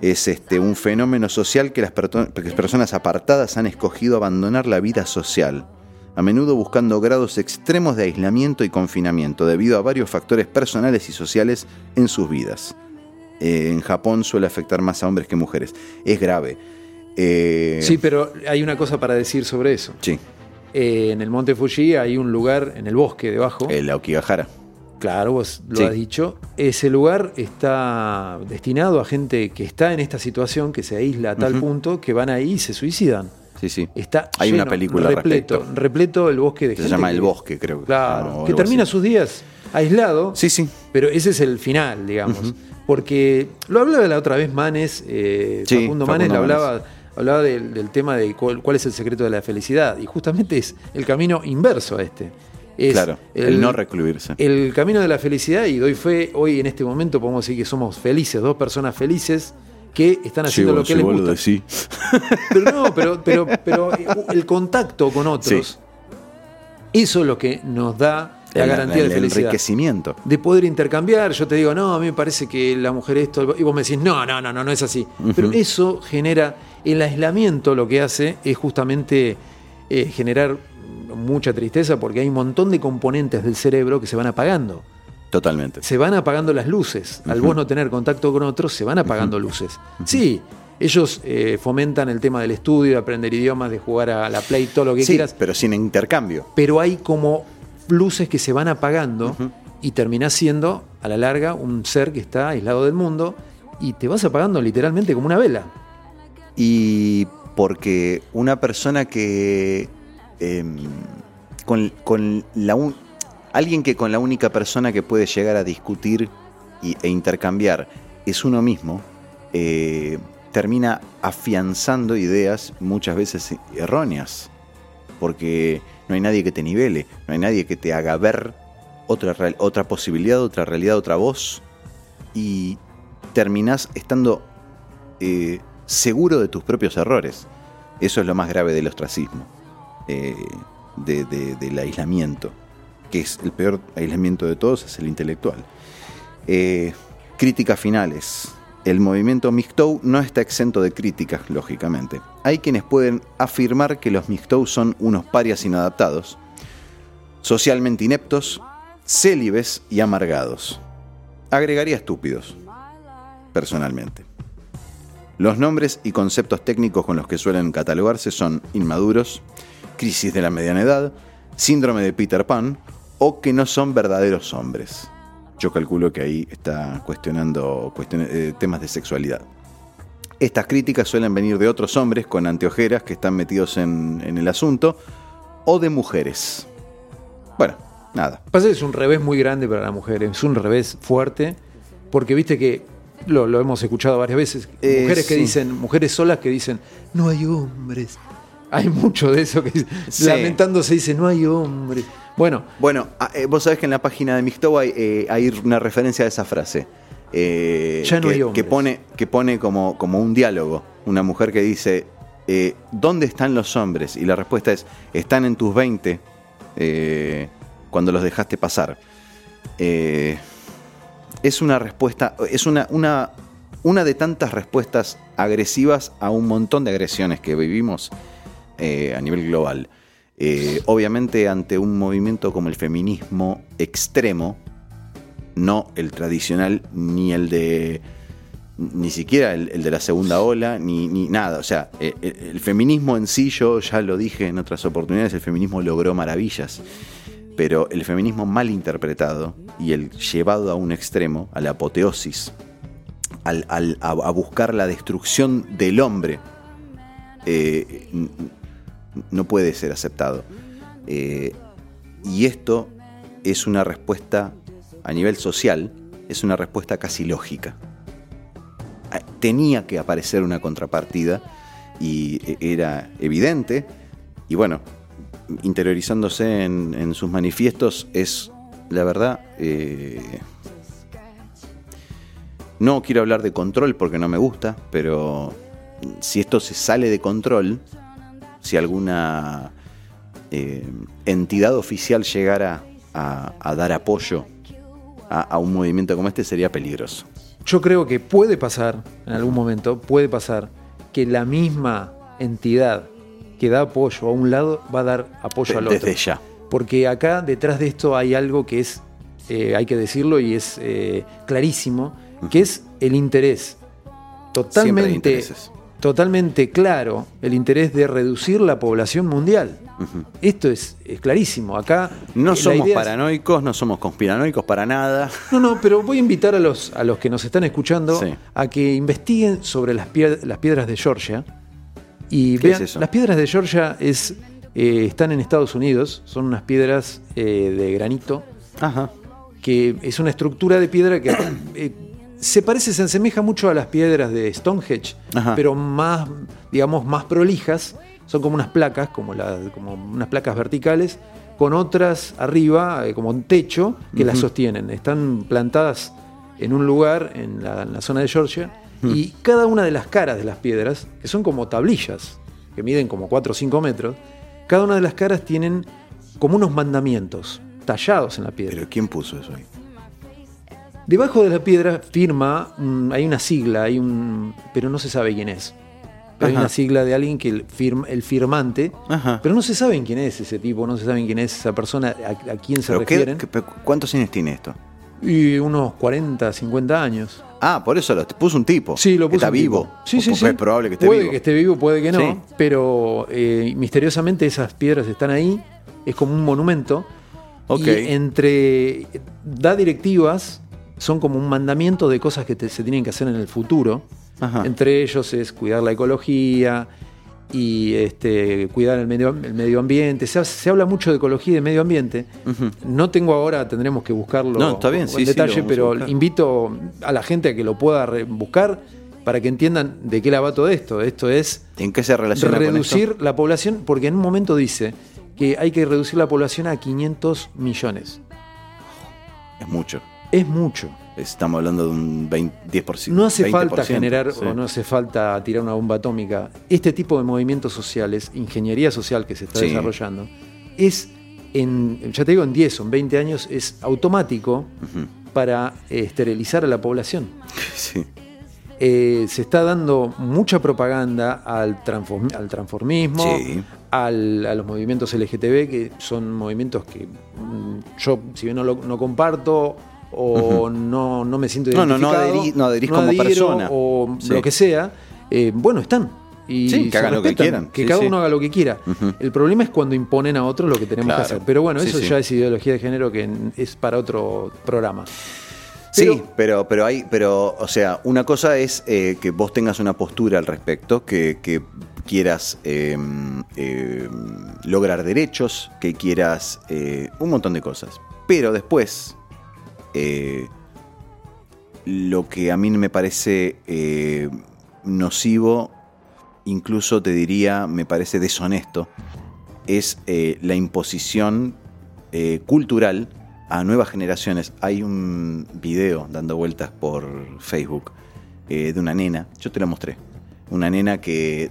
Es este, un fenómeno social que las, perto- que las personas apartadas han escogido abandonar la vida social, a menudo buscando grados extremos de aislamiento y confinamiento debido a varios factores personales y sociales en sus vidas. Eh, en Japón suele afectar más a hombres que mujeres. Es grave. Eh, Sí, pero hay una cosa para decir sobre eso. sí, Eh, en el monte Fuji hay un lugar en el bosque debajo. el Aokigahara. Claro, vos lo Sí. has dicho. Ese lugar está destinado a gente que está en esta situación, que se aísla a tal punto que van ahí y se suicidan. Sí, sí. Está Hay lleno, una película repleto, respecto. repleto el bosque de Se gente llama que- El Bosque, creo. Claro, que termina así. sus días aislado, Sí, sí. pero ese es el final, digamos. Porque lo hablaba la otra vez Manes, eh, Sí, Facundo, Facundo Manes, lo Manes. hablaba, hablaba del, del tema de cuál, cuál es el secreto de la felicidad. Y justamente es el camino inverso a este. Es claro, el, no recluirse. el camino de la felicidad, y doy fe, hoy en este momento podemos decir que somos felices, dos personas felices que están haciendo lo que les gusta. Sí. Pero no, pero, pero, pero el contacto con otros, eso es lo que nos da la El- garantía el de felicidad. enriquecimiento. De poder intercambiar, yo te digo, no, a mí me parece que la mujer esto, y vos me decís, no, no, no, no, no es así. Pero eso genera, el aislamiento lo que hace es justamente eh, generar mucha tristeza porque hay un montón de componentes del cerebro que se van apagando. Totalmente. Se van apagando las luces. Al vos no tener contacto con otros, se van apagando luces. Sí, ellos eh, fomentan el tema del estudio, de aprender idiomas, de jugar a la play, todo lo que Sí, quieras pero sin intercambio. pero hay como luces que se van apagando y terminás siendo, a la larga, un ser que está aislado del mundo y te vas apagando literalmente como una vela. Y porque una persona que. em, con, con la un- alguien que con la única persona que puede llegar a discutir y- e intercambiar es uno mismo, eh, termina afianzando ideas muchas veces erróneas. Porque no hay nadie que te nivele, no hay nadie que te haga ver otra, otra posibilidad, otra realidad, otra voz. Y terminás estando eh, seguro de tus propios errores. Eso es lo más grave del ostracismo, eh, de- del aislamiento, que es el peor aislamiento de todos, es el intelectual. Eh, críticas finales. El movimiento MGTOW no está exento de críticas, lógicamente. Hay quienes pueden afirmar que los MGTOW son unos parias inadaptados, socialmente ineptos, célibes y amargados. Agregaría estúpidos, personalmente. Los nombres y conceptos técnicos con los que suelen catalogarse son inmaduros, crisis de la mediana edad, síndrome de Peter Pan o que no son verdaderos hombres. Yo calculo que ahí está cuestionando eh, temas de sexualidad. Estas críticas suelen venir de otros hombres con anteojeras que están metidos en, en el asunto o de mujeres. Bueno, nada. Pasa que es un revés muy grande para la mujer, es un revés fuerte, porque viste que lo, lo hemos escuchado varias veces, Eh, mujeres que sí. dicen, mujeres solas que dicen, no hay hombres. Hay mucho de eso que Sí. lamentándose dice, no hay hombres. Bueno, Bueno, ah, eh, vos sabés que en la página de Mixto hay, eh, hay una referencia a esa frase. eh, Ya no que, hay hombres. que pone, que pone como, como un diálogo. Una mujer que dice, eh, ¿dónde están los hombres? Y la respuesta es, están en tus 20 eh, cuando los dejaste pasar. Eh, es una respuesta, es una, una, una de tantas respuestas agresivas a un montón de agresiones que vivimos eh, a nivel global. Eh, obviamente ante un movimiento como el feminismo extremo, no el tradicional ni el de ni siquiera el, de la segunda ola, ni, ni nada. O sea, eh, el, feminismo en sí, yo ya lo dije en otras oportunidades, el feminismo logró maravillas. pero el feminismo mal interpretado y el llevado a un extremo, a la apoteosis, al- al- a, buscar la destrucción del hombre, eh, no puede ser aceptado. Eh, y esto es una respuesta a nivel social, es una respuesta casi lógica. Ah, Tenía que aparecer una contrapartida y e- era evidente. Y bueno, interiorizándose en, en sus manifiestos es, la verdad, eh, no quiero hablar de control porque no me gusta, pero si esto se sale de control, si alguna eh, entidad oficial llegara a, a dar apoyo a, a un movimiento como este, sería peligroso. Yo creo que puede pasar, en algún momento, puede pasar que la misma entidad que da apoyo a un lado va a dar apoyo al otro. Desde ya. Porque acá detrás de esto hay algo que es, eh, hay que decirlo y es eh, clarísimo, que es el interés. Totalmente. Totalmente claro el interés de reducir la población mundial. Esto es, es clarísimo. Acá No somos es- paranoicos, no somos conspiranoicos para nada. no, no, pero voy a invitar a los, a los que nos están escuchando Sí. a que investiguen sobre las, pied- las piedras de Georgia. Y ¿Qué vean, es eso? las piedras de Georgia es, eh, están en Estados Unidos, son unas piedras eh, de granito, Ajá. que es una estructura de piedra que eh, se parece, se asemeja mucho a las piedras de Stonehenge, Ajá. pero más, digamos, más prolijas. Son como unas placas, como, la- como unas placas verticales, con otras arriba, eh, como un techo, que las sostienen. Están plantadas en un lugar, en la, en la zona de Georgia, y cada una de las caras de las piedras, que son como tablillas, que miden como 4 o 5 metros, cada una de las caras tienen como unos mandamientos tallados en la piedra. Pero ¿quién puso eso ahí? Debajo de la piedra firma, mm, hay una sigla, hay un, pero no se sabe quién es. Pero hay una sigla de alguien que el, firma, el firmante, Ajá. pero no se sabe quién es ese tipo, no se sabe quién es esa persona, a, a quién se ¿Pero qué- refieren. qué- pero ¿Cuántos años tiene esto? Y unos 40, 50 años. Ah, por eso lo puso un tipo. Sí, lo puso Está un vivo. tipo. Sí, sí, O- sí. Es probable que esté puede vivo. que esté vivo, puede que no. Sí. Pero eh, misteriosamente esas piedras están ahí. Es como un monumento. Ok. Y entre. Da directivas. Son como un mandamiento de cosas que te- se tienen que hacer en el futuro. Ajá. Entre ellos es cuidar la ecología y este, cuidar el medio, el medio ambiente. Se, ha- se habla mucho de ecología y de medio ambiente. No tengo ahora, tendremos que buscarlo No, está bien, en sí, detalle, pero invito a la gente a que lo pueda buscar para que entiendan de qué la va todo esto. Esto es ¿En qué se relaciona reducir con esto? la población, porque en un momento dice que hay que reducir la población a 500 millones. Es mucho. Es mucho. Estamos hablando de un 20, 10%. No hace 20%, falta generar sí. o no hace falta tirar una bomba atómica. Este tipo de movimientos sociales, ingeniería social que se está Sí. desarrollando, es en, ya te digo, en 10 o en 20 años es automático para esterilizar a la población. Sí. Eh, se está dando mucha propaganda al, transform- al transformismo, Sí. al- a los movimientos LGTB, que son movimientos que mm, yo, si bien no, lo, no comparto o no, no me siento No, no, no identificado, adherí- no adherís como adhiero, persona. O Sí. lo que sea, eh, bueno, están. Y Sí, que hagan lo que quieran. Que Sí, cada uno haga lo que quiera. El problema es cuando imponen a otros lo que tenemos Claro. que hacer. Pero bueno, eso ya es ideología de género que es para otro programa. Sí, Pero- pero, hay, pero, o sea, una cosa es eh, que vos tengas una postura al respecto, que, que quieras eh, eh, lograr derechos, que quieras eh, un montón de cosas. Pero después, eh, lo que a mí me parece eh, nocivo, incluso te diría, me parece deshonesto, es eh, la imposición cultural a nuevas generaciones. Hay un video dando vueltas por Facebook de una nena, yo te la mostré, una nena que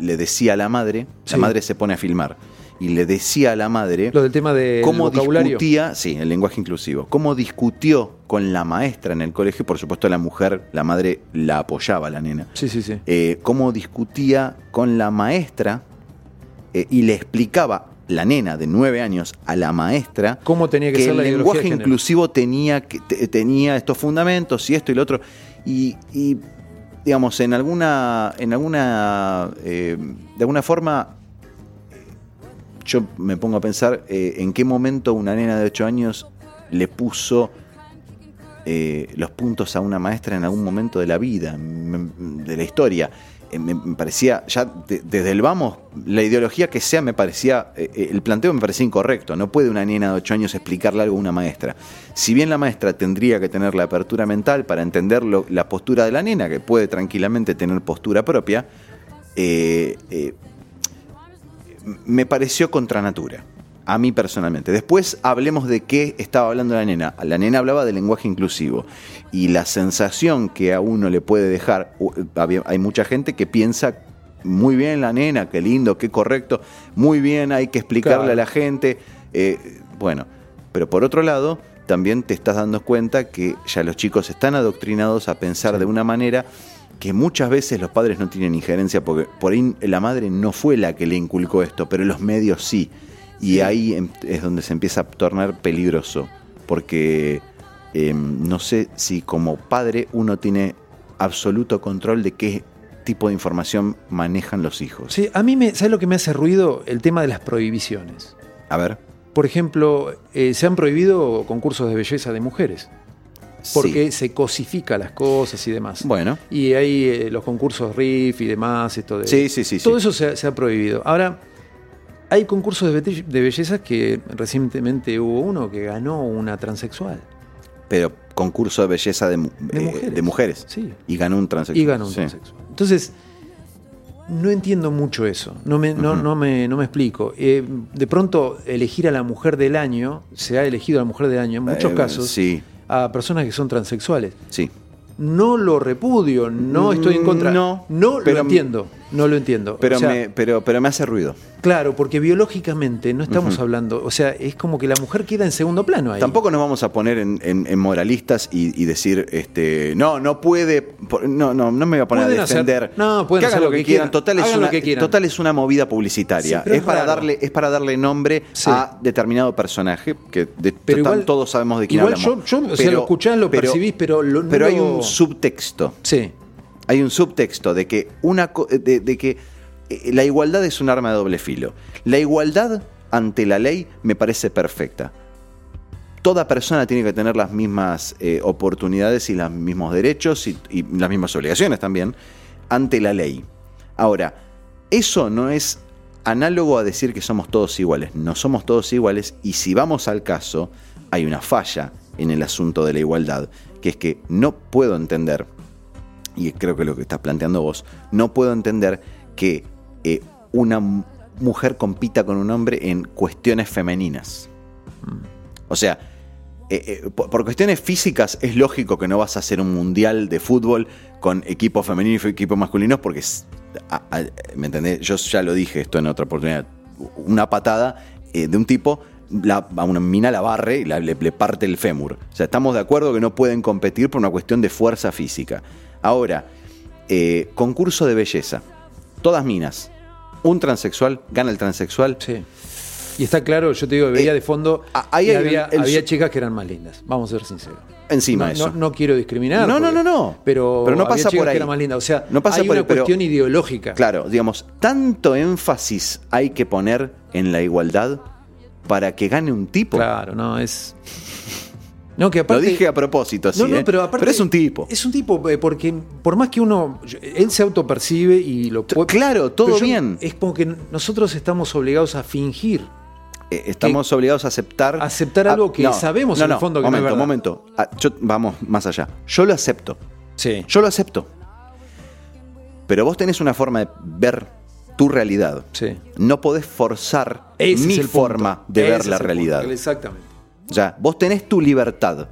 le decía a la madre, Sí. la madre se pone a filmar, y le decía a la madre Lo del tema del cómo vocabulario. discutía, sí, el lenguaje inclusivo, cómo discutió con la maestra en el colegio, por supuesto la mujer, la madre la apoyaba la nena, Sí, sí, sí. eh, cómo discutía con la maestra eh, y le explicaba la nena de nueve años a la maestra ¿Cómo tenía que que ser el la lenguaje de inclusivo tenía, que- te- tenía estos fundamentos y esto y lo otro. Y, y, digamos, en alguna, en alguna, eh, de alguna forma, yo me pongo a pensar eh, en qué momento una nena de 8 años le puso eh, los puntos a una maestra en algún momento de la vida, de la historia. Eh, me, parecía, ya de- desde el vamos, la ideología que sea me parecía, el planteo me parecía incorrecto. No puede una nena de 8 años explicarle algo a una maestra. Si bien la maestra tendría que tener la apertura mental para entender lo- la postura de la nena, que puede tranquilamente tener postura propia, eh, me pareció contra natura. A mí personalmente. Después hablemos de qué estaba hablando la nena. La nena hablaba de lenguaje inclusivo. Y la sensación que a uno le puede dejar. Hay mucha gente que piensa. Muy bien la nena, qué lindo, qué correcto. Muy bien, hay que explicarle Claro. a la gente. eh, bueno, pero por otro lado, también te estás dando cuenta que ya los chicos están adoctrinados a pensar de una manera que muchas veces los padres no tienen injerencia porque por ahí la madre no fue la que le inculcó esto, pero los medios sí. Y ahí em- es donde se empieza a tornar peligroso, porque eh, no sé si como padre uno tiene absoluto control de qué tipo de información manejan los hijos. Sí, a mí me, ¿sabes lo que me hace ruido? El tema de las prohibiciones. A ver. Por ejemplo, eh, se han prohibido concursos de belleza de mujeres. Porque sí. se cosifica las cosas y demás. Bueno. Y hay eh, los concursos RIF y demás, esto de. Sí, sí, sí, Todo sí. eso se ha, se ha prohibido. Ahora, hay concursos de, bete- de belleza que recientemente hubo uno que ganó una transexual. Pero concurso de belleza de, eh, mujeres. de mujeres. Sí. Y ganó un transexual. Y ganó un Sí. transexual. Entonces, no entiendo mucho eso. No me, no, no me, no me explico. Eh, de pronto, elegir a la mujer del año, se ha elegido a la mujer del año en muchos Eh, casos, Sí, a personas que son transexuales. sí. No lo repudio, no estoy en contra. No, no pero- lo entiendo. No lo entiendo. Pero, O sea, me, pero, pero me hace ruido. Claro, porque biológicamente no estamos hablando. O sea, es como que la mujer queda en segundo plano ahí. Tampoco nos vamos a poner en, en- en moralistas y, y decir, este, no, no puede, no, no, no me voy a poner a hacer- defender. no, pueden que hacer hagan lo lo que que quieran. Total es, una, lo que quieran. total es una movida publicitaria. Sí, pero es, es para darle, es para darle nombre Sí. a determinado personaje que de- Pero total, igual- todos sabemos de quién igual hablamos. yo- yo, o sea, lo escuchás, lo percibís, pero lo- no pero hay un subtexto. Sí. Hay un subtexto de que una de, de que eh, la igualdad es un arma de doble filo. La igualdad ante la ley me parece perfecta. Toda persona tiene que tener las mismas eh, oportunidades y los mismos derechos y las mismas obligaciones también ante la ley. Ahora, eso no es análogo a decir que somos todos iguales. No somos todos iguales y si vamos al caso, hay una falla en el asunto de la igualdad, que es que no puedo entender y creo que lo que estás planteando vos, no puedo entender que eh, una mujer compita con un hombre en cuestiones femeninas. O sea, eh, eh, por, por cuestiones físicas es lógico que no vas a hacer un mundial de fútbol con equipos femeninos y equipos masculinos porque, es- a- a- ¿me entendés? Yo ya lo dije esto en otra oportunidad. Una patada eh, de un tipo la- a una mina la barre y la- le, le parte el fémur. O sea, estamos de acuerdo que no pueden competir por una cuestión de fuerza física. Ahora, eh, concurso de belleza. Todas minas. Un transexual gana el transexual. Sí. Y está claro, yo te digo, veía Eh, de fondo ahí había, el- el había su- chicas que eran más lindas, vamos a ser sinceros. Encima no, eso. No, no quiero discriminar. No, no, porque- no, no. Pero, Pero no había pasa chicas por ahí. que eran más lindas. O sea, No pasa hay por una ahí, pero- cuestión ideológica. Claro, digamos, tanto énfasis hay que poner en la igualdad para que gane un tipo. Claro, no, es. No, que Lo aparte. dije a propósito, sí. No, no, ¿eh? pero aparte. es un tipo. Es un tipo, eh, porque por más que uno. Él se autopercibe y lo puede. claro, todo pero yo- bien. Es como que nosotros estamos obligados a fingir. Eh, estamos obligados a aceptar. Aceptar algo que sabemos en el fondo que no es momento, momento. Ah, yo- vamos más allá. Yo lo acepto. Sí. Yo lo acepto. Pero vos tenés una forma de ver tu realidad. Sí. No podés forzar Ese mi punto. forma de Ese ver la punto. realidad. Exactamente. Ya, vos tenés tu libertad.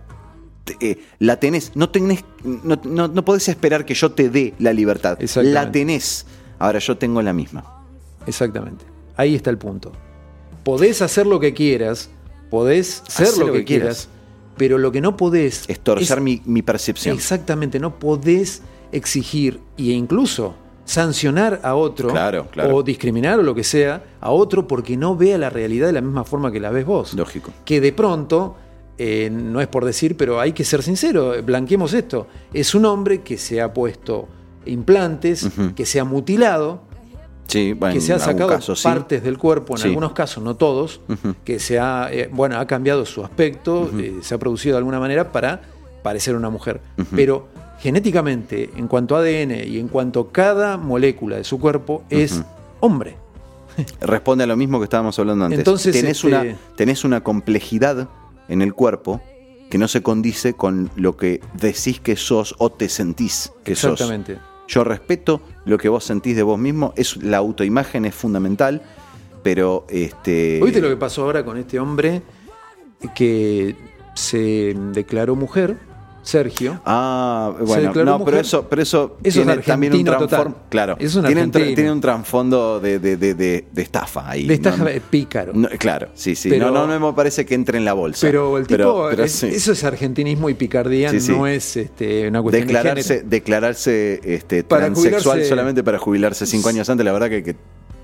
Eh, la tenés. No tenés. No, no- no podés esperar que yo te dé la libertad. La tenés. Ahora yo tengo la misma. Exactamente. Ahí está el punto. Podés hacer lo que quieras, podés ser Hacé lo, que, quieras, pero lo que no podés Es torcer es- mi, mi percepción. Exactamente, no podés exigir e incluso sancionar a otro Claro, claro. o discriminar o lo que sea a otro porque no vea la realidad de la misma forma que la ves vos. Lógico. Que de pronto, eh, no es por decir, pero hay que ser sincero, blanqueemos esto. Es un hombre que se ha puesto implantes, que se ha mutilado Sí, bueno, que se ha sacado caso, sí. partes del cuerpo, en Sí. algunos casos, no todos, que se ha, eh, bueno, ha cambiado su aspecto, eh, se ha producido de alguna manera para parecer una mujer. Pero genéticamente, en cuanto a ADN y en cuanto a cada molécula de su cuerpo, es hombre. Responde a lo mismo que estábamos hablando antes. Entonces, tenés, este- una, tenés una complejidad en el cuerpo que no se condice con lo que decís que sos o te sentís que sos. Exactamente. Yo respeto lo que vos sentís de vos mismo, es la autoimagen es fundamental, pero este ¿Oíste lo que pasó ahora con este hombre que se declaró mujer, Sergio? Ah, Se bueno, declaró no, pero mujer. eso, pero eso, Eso es tiene también un transform- claro, Es un tiene, tra- tiene un trasfondo de, de- de- de- de estafa ahí. De estafa ¿no? de pícaro. Claro, sí, sí. Pero- no, no, no me parece que entre en la bolsa. Pero el tipo, Pero- pero es- sí. eso es argentinismo y picardía, Sí, sí. no es este, una cuestión de declararse, género. declararse este, Para transexual jubilarse- solamente para jubilarse cinco años antes, la verdad que hay que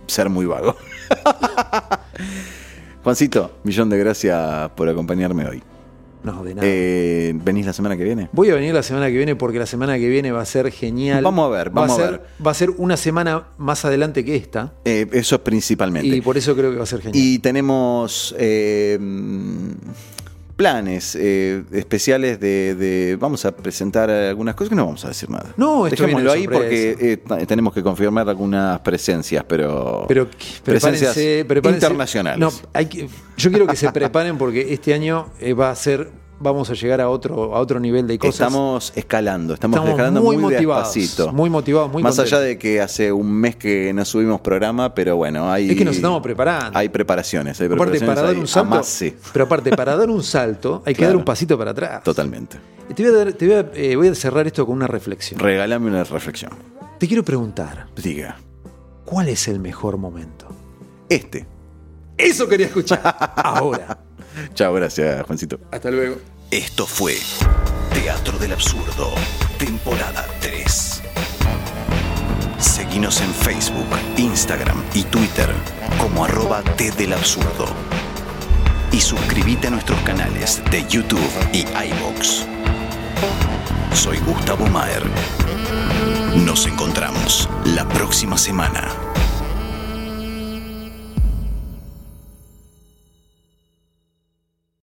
ser muy vago. Juancito, millón de gracias por acompañarme hoy. No, de nada. Eh, ¿Venís la semana que viene? Voy a venir la semana que viene porque la semana que viene va a ser genial. Vamos a ver, vamos va a ser, ver. Va a ser una semana más adelante que esta Eh, eso es principalmente. y por eso creo que va a ser genial. Y tenemos eh, planes eh, especiales de, de- Vamos a presentar algunas cosas que no vamos a decir nada. No, esto Dejémoslo ahí porque eh, tenemos que confirmar algunas presencias, pero. pero presencias prepárense, prepárense. internacionales. No, hay que- yo quiero que se preparen porque este año eh, va a ser, vamos a llegar a otro, a otro nivel de cosas. Estamos escalando, estamos, Estamos escalando muy muy, motivados, despacito. muy motivados, muy Más allá de que hace un mes que no subimos programa, pero bueno, hay. Es que nos estamos preparando. Hay preparaciones, hay Aparte, preparaciones. para dar un salto. amase. Pero aparte, para dar un salto, hay que Claro. dar un pasito para atrás. Totalmente. Te voy a, dar- te voy a- eh, voy a cerrar esto con una reflexión. Regálame una reflexión. Te quiero preguntar, Diga. ¿cuál es el mejor momento? Este. Eso quería escuchar. Ahora. Chao, gracias, Juancito. Hasta luego. Esto fue Teatro del Absurdo, temporada 3. Seguinos en Facebook, Instagram y Twitter como arroba T del Absurdo. Y suscríbete a nuestros canales de YouTube y iVoox. Soy Gustavo Maer. Nos encontramos la próxima semana.